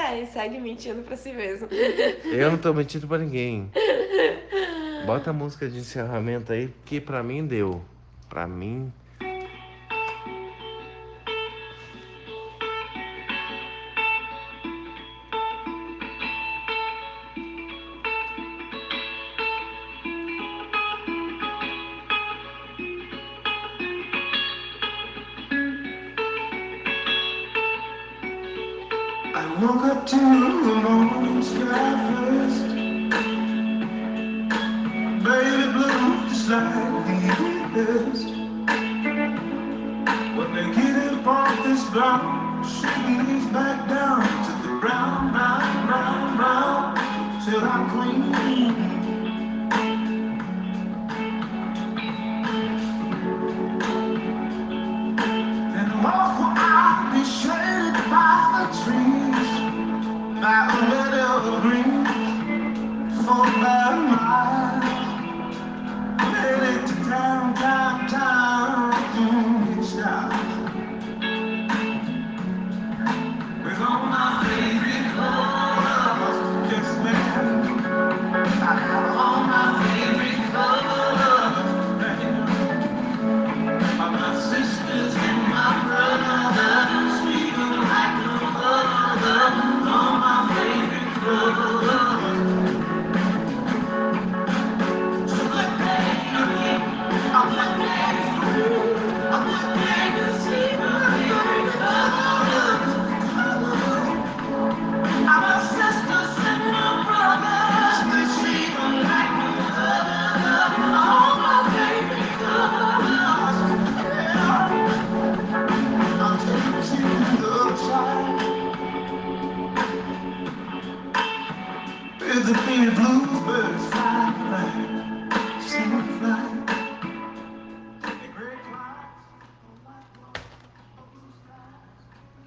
É, e segue mentindo pra si mesmo. Eu não tô mentindo pra ninguém. Bota a música de encerramento aí, que pra mim deu. Pra mim.